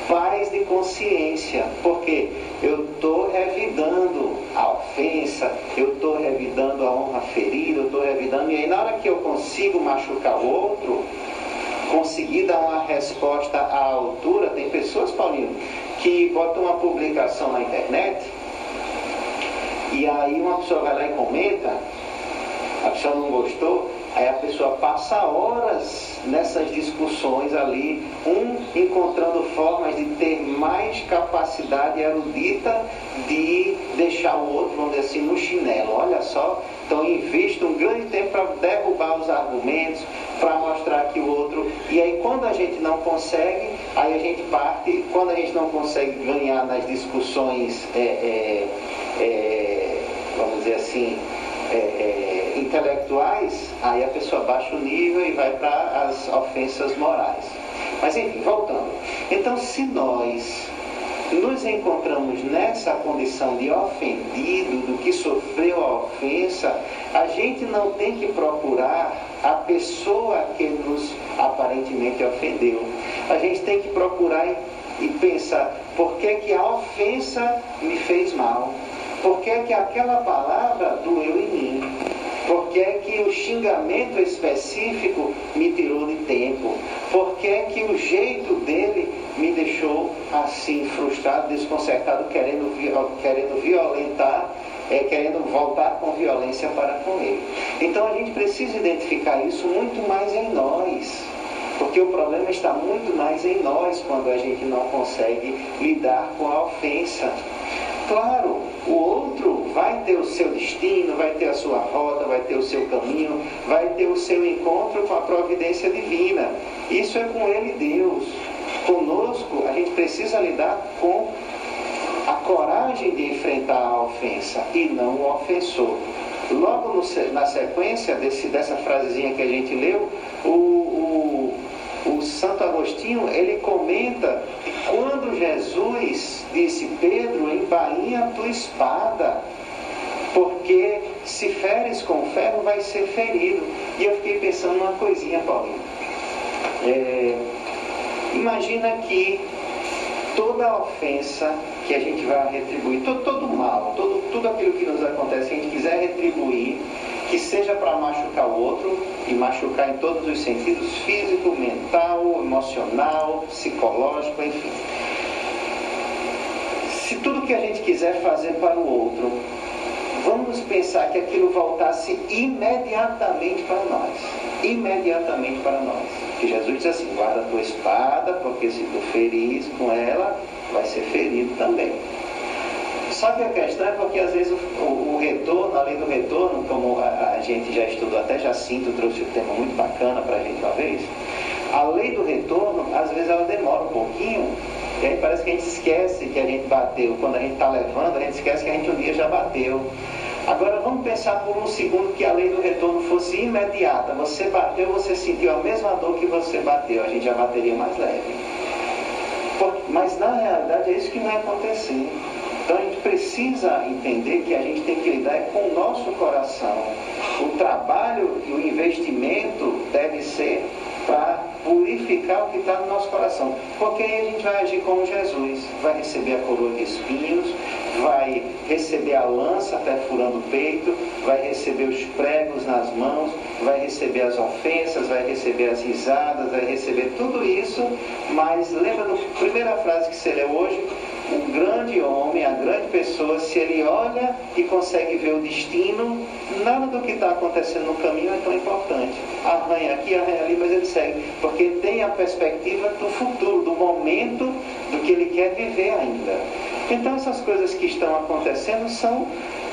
paz de consciência, porque eu estou revidando a ofensa, eu estou revidando a honra ferida, e aí na hora que eu consigo machucar o outro, conseguir dar uma resposta à altura, tem pessoas, Paulinho, que botam uma publicação na internet, e aí uma pessoa vai lá e comenta, a pessoa não gostou, Aí a pessoa passa horas nessas discussões ali, um encontrando formas de ter mais capacidade erudita de deixar o outro, vamos dizer assim, no chinelo. Olha só, então invisto um grande tempo para derrubar os argumentos, para mostrar que o outro. E aí quando a gente não consegue, aí a gente parte, quando a gente não consegue ganhar nas discussões, é, é, é, vamos dizer assim, é, é, intelectuais, aí a pessoa baixa o nível e vai para as ofensas morais. Mas enfim, voltando. Então, se nós nos encontramos nessa condição de ofendido, do que sofreu a ofensa, a gente não tem que procurar a pessoa que nos aparentemente ofendeu. A gente tem que procurar e, pensar por que, que a ofensa me fez mal por que, que aquela palavra doeu em mim? Por que, que o xingamento específico me tirou de tempo? Por que, que o jeito dele me deixou assim, frustrado, desconcertado, querendo, querendo violentar, é, querendo voltar com violência para com ele? Então a gente precisa identificar isso muito mais em nós. Porque o problema está muito mais em nós quando a gente não consegue lidar com a ofensa. Claro, o outro vai ter o seu destino, vai ter a sua rota, vai ter o seu caminho, vai ter o seu encontro com a providência divina. Isso é com ele Deus. Conosco, a gente precisa lidar com a coragem de enfrentar a ofensa e não o ofensor. Logo no, na sequência desse, dessa frasezinha que a gente leu, o, o, o Santo Agostinho ele comenta quando Jesus disse, Pedro, embainha tua espada, porque se feres com ferro vai ser ferido. E eu fiquei pensando numa coisinha, Paulinho. É, imagina que toda ofensa que a gente vai retribuir, todo, todo mal, todo, tudo aquilo que nos acontece, que a gente quiser retribuir, que seja para machucar o outro e machucar em todos os sentidos físico, mental, emocional, psicológico, enfim. Se tudo que a gente quiser fazer para o outro, vamos pensar que aquilo voltasse imediatamente para nós. Imediatamente para nós. Que Jesus diz assim: guarda a tua espada, porque se tu feris com ela, vai ser ferido também. Só que a questão é porque às vezes o, o, o retorno, além do retorno, como a, a, gente já estudou, até Jacinto trouxe um tema muito bacana para a gente uma vez, a lei do retorno, às vezes ela demora um pouquinho, e aí parece que a gente esquece que a gente bateu. Quando a gente está levando, a gente esquece que a gente um dia já bateu. Agora vamos pensar por um segundo que a lei do retorno fosse imediata. Você bateu, você sentiu a mesma dor que você bateu, a gente já bateria mais leve. Mas na realidade é isso que vai acontecer. Então a gente precisa entender que a gente tem que lidar com o nosso coração. O trabalho e o investimento deve ser para purificar o que está no nosso coração. Porque aí a gente vai agir como Jesus, vai receber a coroa de espinhos, vai receber a lança perfurando o peito, vai receber os pregos nas mãos, vai receber as ofensas, vai receber as risadas, vai receber tudo isso, mas lembra da primeira frase que você leu hoje? O grande homem, a grande pessoa, se ele olha e consegue ver o destino, nada do que está acontecendo no caminho é tão importante. Arranha aqui, arranha ali, mas ele segue. Porque tem a perspectiva do futuro, do momento do que ele quer viver ainda. Então essas coisas que estão acontecendo são,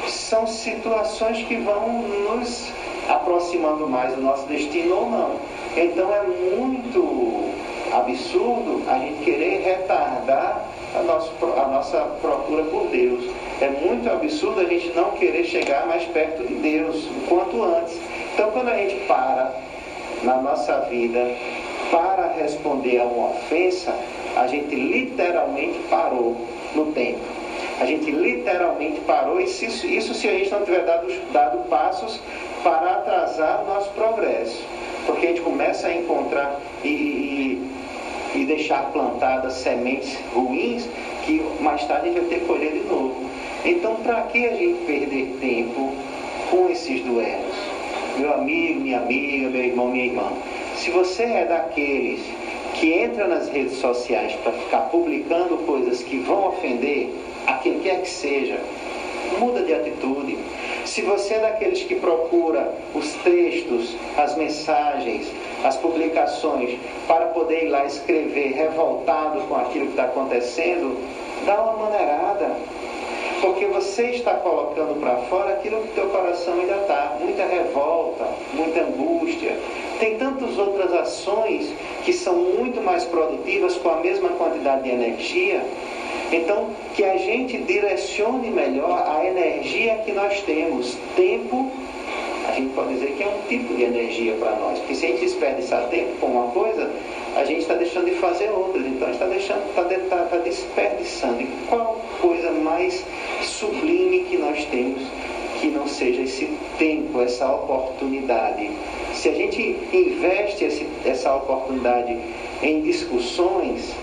são situações que vão nos aproximando mais do nosso destino ou não. Então é muito absurdo a gente querer retardar a, nosso, a nossa procura por Deus. É muito absurdo a gente não querer chegar mais perto de Deus o quanto antes. Então, quando a gente para na nossa vida para responder a uma ofensa, a gente literalmente parou no tempo. A gente literalmente parou, e isso, isso se a gente não tiver dado, dado passos para atrasar o nosso progresso. Porque a gente começa a encontrar e, e e deixar plantadas sementes ruins que mais tarde vai ter que colher de novo. Então, para que a gente perder tempo com esses duelos? Meu amigo, minha amiga, meu irmão, minha irmã, se você é daqueles que entra nas redes sociais para ficar publicando coisas que vão ofender a quem quer que seja, muda de atitude. Se você é daqueles que procura os textos, as mensagens, as publicações para poder ir lá escrever revoltado com aquilo que está acontecendo, dá uma maneirada. Porque você está colocando para fora aquilo que teu coração ainda está. Muita revolta, muita angústia. Tem tantas outras ações que são muito mais produtivas com a mesma quantidade de energia então, que a gente direcione melhor a energia que nós temos. Tempo, a gente pode dizer que é um tipo de energia para nós. Porque se a gente desperdiçar tempo com uma coisa, a gente está deixando de fazer outras. Então, está deixando, está tá, tá desperdiçando. E qual coisa mais sublime que nós temos que não seja esse tempo, essa oportunidade? Se a gente investe esse, essa oportunidade em discussões,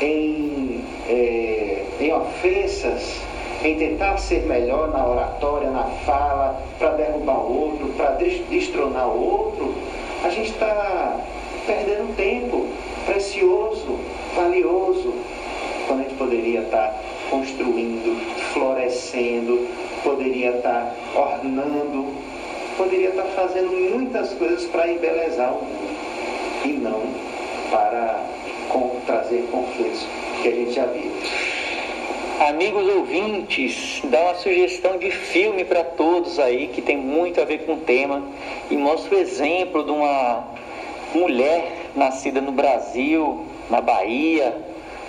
em, é, em ofensas, em tentar ser melhor na oratória, na fala, para derrubar o outro, para destronar o outro, a gente está perdendo tempo precioso, valioso, quando a gente poderia estar tá construindo, florescendo, poderia estar tá ornando, poderia estar tá fazendo muitas coisas para embelezar o mundo e não para com, trazer conflitos que a gente já viu. Amigos ouvintes, dá uma sugestão de filme para todos aí que tem muito a ver com o tema e mostra o exemplo de uma mulher nascida no Brasil, na Bahia,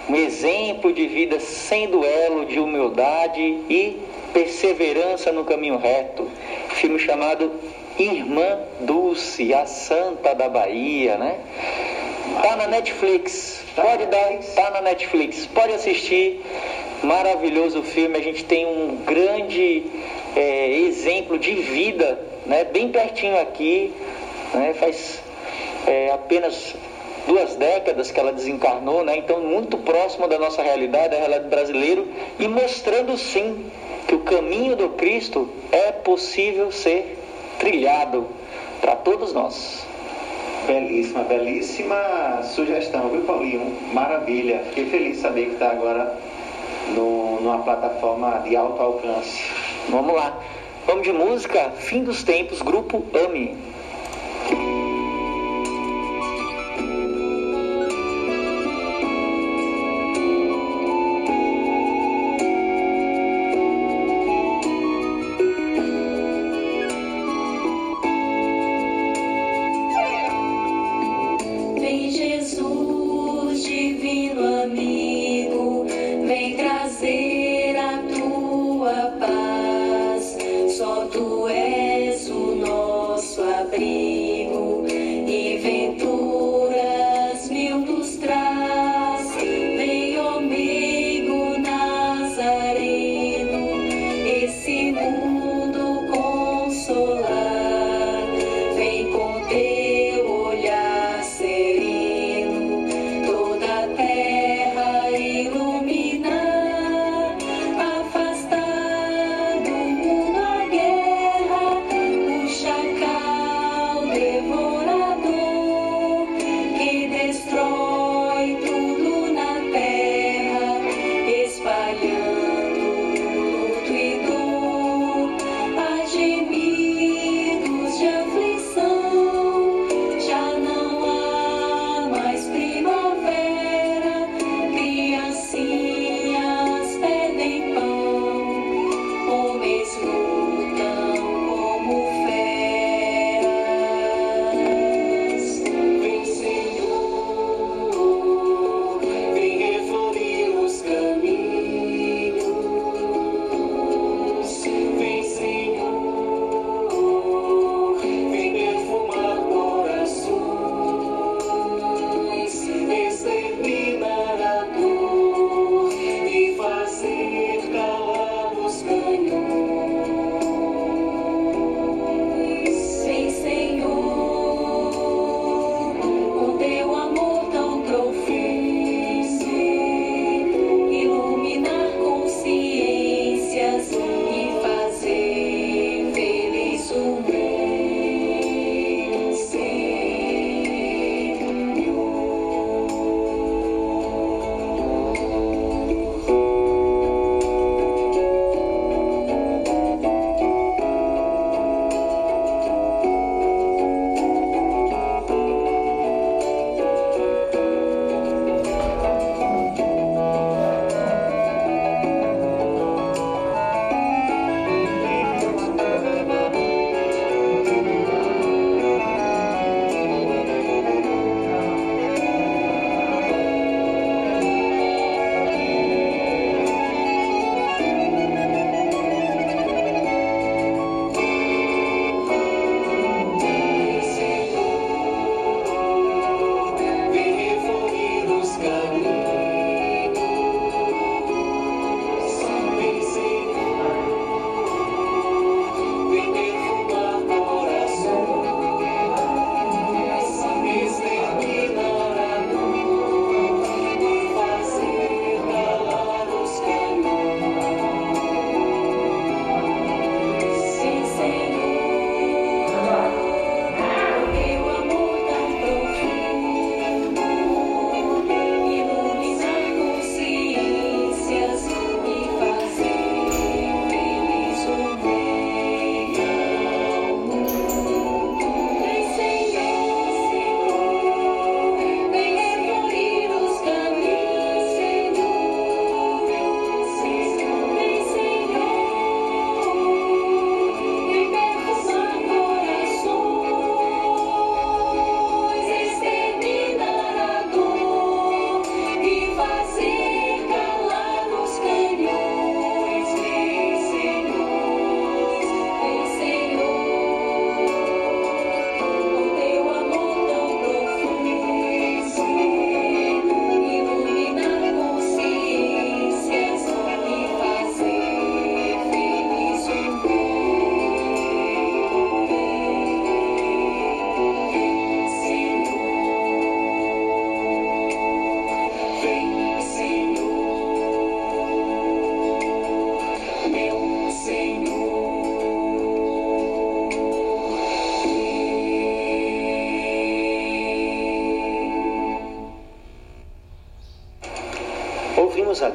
um exemplo de vida sem duelo, de humildade e perseverança no caminho reto. Filme chamado Irmã Dulce, a Santa da Bahia, né? Tá na Netflix. Pode dar, tá na Netflix. Pode assistir. Maravilhoso filme. A gente tem um grande é, exemplo de vida, né? Bem pertinho aqui. Né? Faz é, apenas duas décadas que ela desencarnou, né? Então muito próximo da nossa realidade, da realidade brasileira, e mostrando sim que o caminho do Cristo é possível ser trilhado para todos nós. Belíssima, belíssima sugestão, viu, Paulinho? Maravilha. Fiquei feliz de saber que está agora no, numa plataforma de alto alcance. Vamos lá. Vamos de música, Fim dos Tempos, Grupo AME.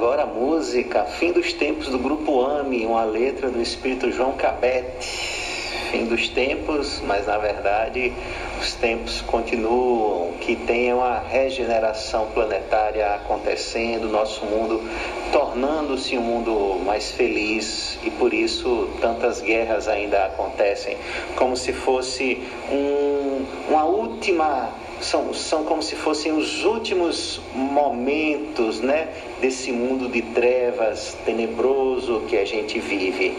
Agora a música Fim dos Tempos do Grupo AME, uma letra do espírito João Cabete. Fim dos tempos, mas na verdade os tempos continuam, que tenha uma regeneração planetária acontecendo, nosso mundo tornando-se um mundo mais feliz e por isso tantas guerras ainda acontecem, como se fosse um, uma última são, são como se fossem os últimos momentos né, desse mundo de trevas tenebroso que a gente vive.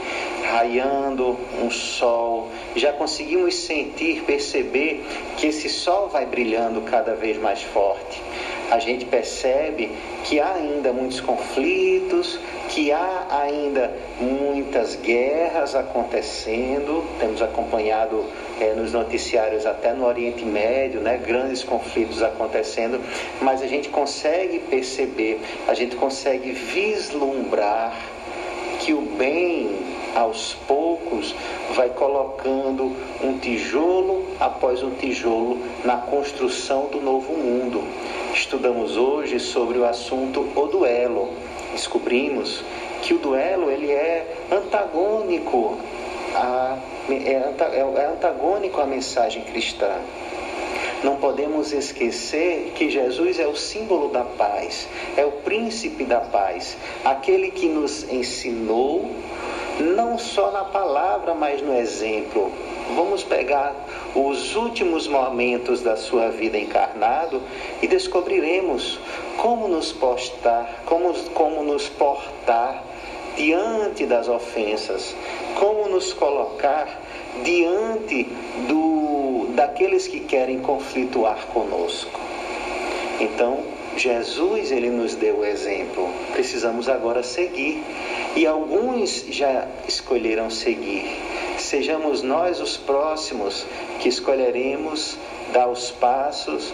Raiando um sol, já conseguimos sentir, perceber que esse sol vai brilhando cada vez mais forte. A gente percebe que há ainda muitos conflitos, que há ainda muitas guerras acontecendo. Temos acompanhado é, nos noticiários, até no Oriente Médio, né, grandes conflitos acontecendo, mas a gente consegue perceber, a gente consegue vislumbrar que o bem, aos poucos, vai colocando um tijolo após um tijolo na construção do novo mundo. Estudamos hoje sobre o assunto o duelo. Descobrimos que o duelo ele é antagônico a, é, é antagônico à mensagem cristã. Não podemos esquecer que Jesus é o símbolo da paz, é o príncipe da paz, aquele que nos ensinou, não só na palavra, mas no exemplo. Vamos pegar os últimos momentos da sua vida encarnado e descobriremos como nos postar, como, como nos portar diante das ofensas, como nos colocar diante do, daqueles que querem conflituar conosco. Então, Jesus ele nos deu o exemplo. Precisamos agora seguir. E alguns já escolheram seguir. Sejamos nós os próximos que escolheremos dar os passos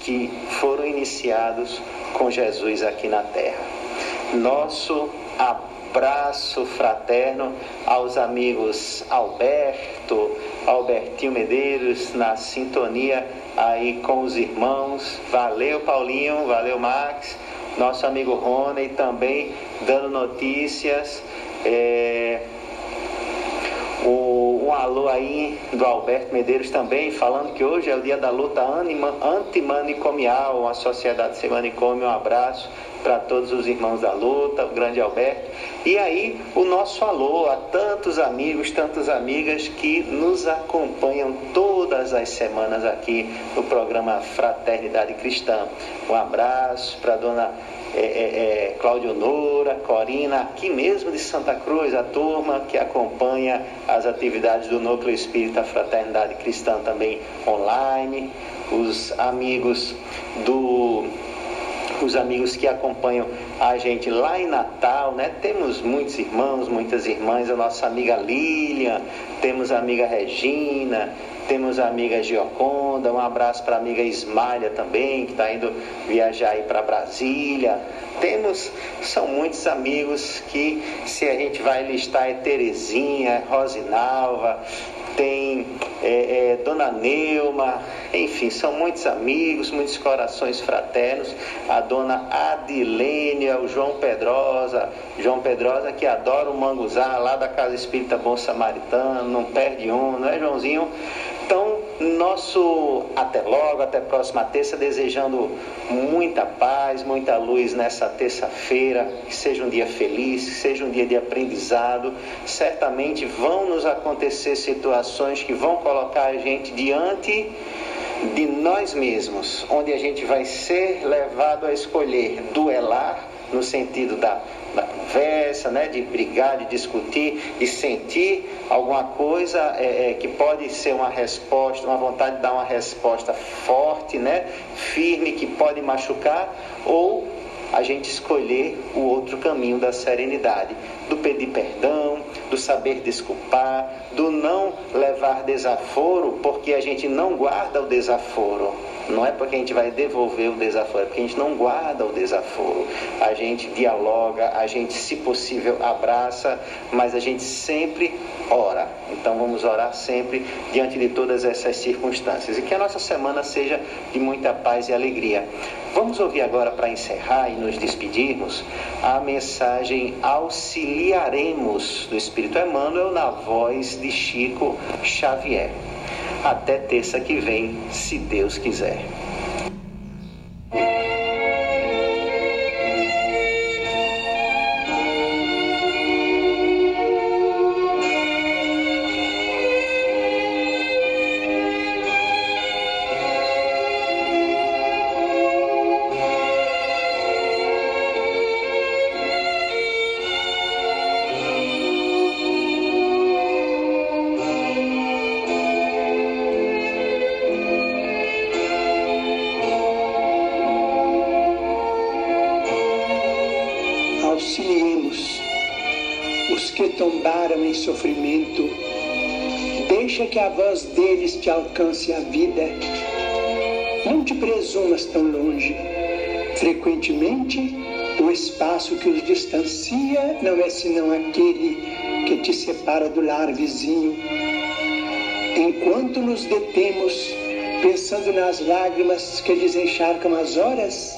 que foram iniciados com Jesus aqui na terra. Nosso abraço fraterno aos amigos Alberto, Albertinho Medeiros na sintonia aí com os irmãos. Valeu Paulinho, valeu Max, nosso amigo Rony também dando notícias. É, o, um alô aí do Alberto Medeiros também, falando que hoje é o dia da luta antimanicomial, uma sociedade sem manicômio. Um abraço para todos os irmãos da luta, o grande Alberto. E aí, o nosso alô a tantos amigos, tantas amigas que nos acompanham todas as semanas aqui no programa Fraternidade Cristã. Um abraço para a dona é, é, é, Cláudio Noura, Corina, aqui mesmo de Santa Cruz, a turma que acompanha as atividades do Núcleo Espírita Fraternidade Cristã também online, os amigos do os amigos que acompanham a gente lá em Natal, né? Temos muitos irmãos, muitas irmãs, a nossa amiga Lilian, temos a amiga Regina, temos a amiga Gioconda, um abraço para a amiga Ismalha também, que está indo viajar aí para Brasília. Temos, são muitos amigos que, se a gente vai listar, é Terezinha, Rosinalva, tem é, é, Dona Neuma, enfim, são muitos amigos, muitos corações fraternos. A Dona Adilênia, o João Pedrosa, João Pedrosa que adora o manguzá lá da Casa Espírita Bom Samaritano, não perde um, não é, Joãozinho? Então, nosso até logo, até próxima terça, desejando muita paz, muita luz nessa terça-feira, que seja um dia feliz, que seja um dia de aprendizado. Certamente vão nos acontecer situações que vão colocar a gente diante de nós mesmos, onde a gente vai ser levado a escolher duelar no sentido da da conversa, né, de brigar, de discutir, de sentir alguma coisa é, é, que pode ser uma resposta, uma vontade de dar uma resposta forte, né, firme, que pode machucar, ou a gente escolher o outro caminho da serenidade, do pedir perdão, do saber desculpar, do não levar desaforo, porque a gente não guarda o desaforo. Não é porque a gente vai devolver o desaforo, é porque a gente não guarda o desaforo. A gente dialoga, a gente, se possível, abraça, mas a gente sempre ora. Então vamos orar sempre diante de todas essas circunstâncias. E que a nossa semana seja de muita paz e alegria. Vamos ouvir agora, para encerrar e nos despedirmos, a mensagem Auxiliaremos do Espírito Emmanuel na voz de Chico Xavier. Até terça que vem, se Deus quiser. Te alcance a vida. Não te presumas tão longe. Frequentemente, o espaço que os distancia não é senão aquele que te separa do lar vizinho. Enquanto nos detemos pensando nas lágrimas que lhes encharcam as horas,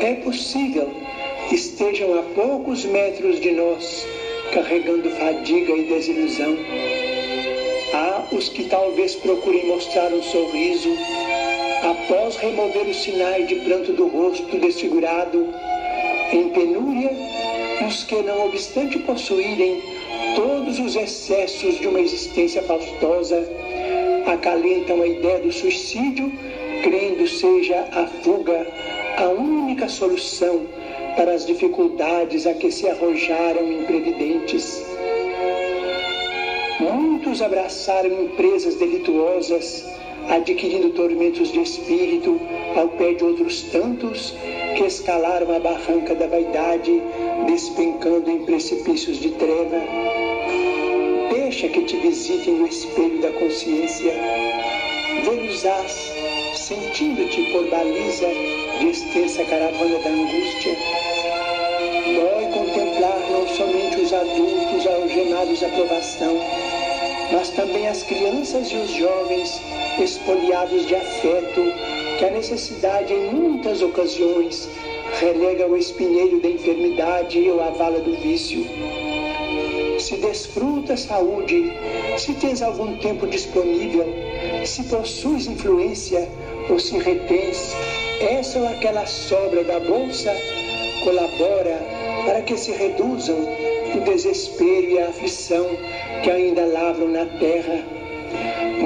é possível estejam a poucos metros de nós, carregando fadiga e desilusão os que talvez procurem mostrar um sorriso, após remover os sinais de pranto do rosto desfigurado, em penúria, os que, não obstante possuírem todos os excessos de uma existência faustosa, acalentam a ideia do suicídio, crendo seja a fuga a única solução para as dificuldades a que se arrojaram imprevidentes. Muitos abraçaram empresas delituosas, adquirindo tormentos de espírito, ao pé de outros tantos que escalaram a barranca da vaidade, despencando em precipícios de treva. Deixa que te visitem no espelho da consciência. Vê-los-ás, sentindo-te por baliza de extensa caravana da angústia. Dói contemplar não somente os adultos algemados à provação, mas também as crianças e os jovens espoliados de afeto, que a necessidade em muitas ocasiões relega ao espinheiro da enfermidade ou à vala do vício. Se desfruta saúde, se tens algum tempo disponível, se possuis influência ou se retens essa ou aquela sobra da bolsa, colabora para que se reduzam o desespero e a aflição que ainda lavram na terra.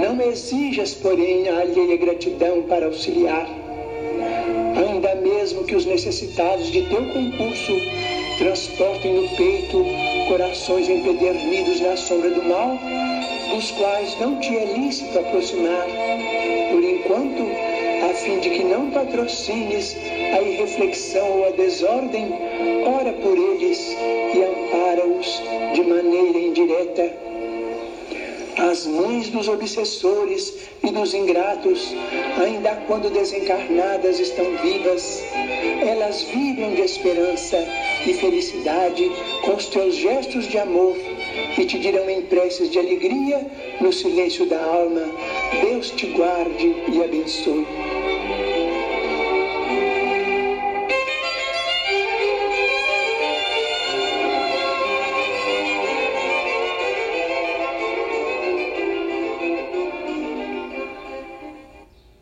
Não exijas, porém, a alheia gratidão para auxiliar. Ainda mesmo que os necessitados de teu concurso transportem no peito corações empedernidos na sombra do mal, dos quais não te é lícito aproximar, por enquanto, a fim de que não patrocines a irreflexão ou a desordem, ora por eles e ampara-os de maneira indireta. As mães dos obsessores e dos ingratos, ainda quando desencarnadas estão vivas, elas vibram de esperança e felicidade com os teus gestos de amor e te dirão em preces de alegria no silêncio da alma: Deus te guarde e abençoe.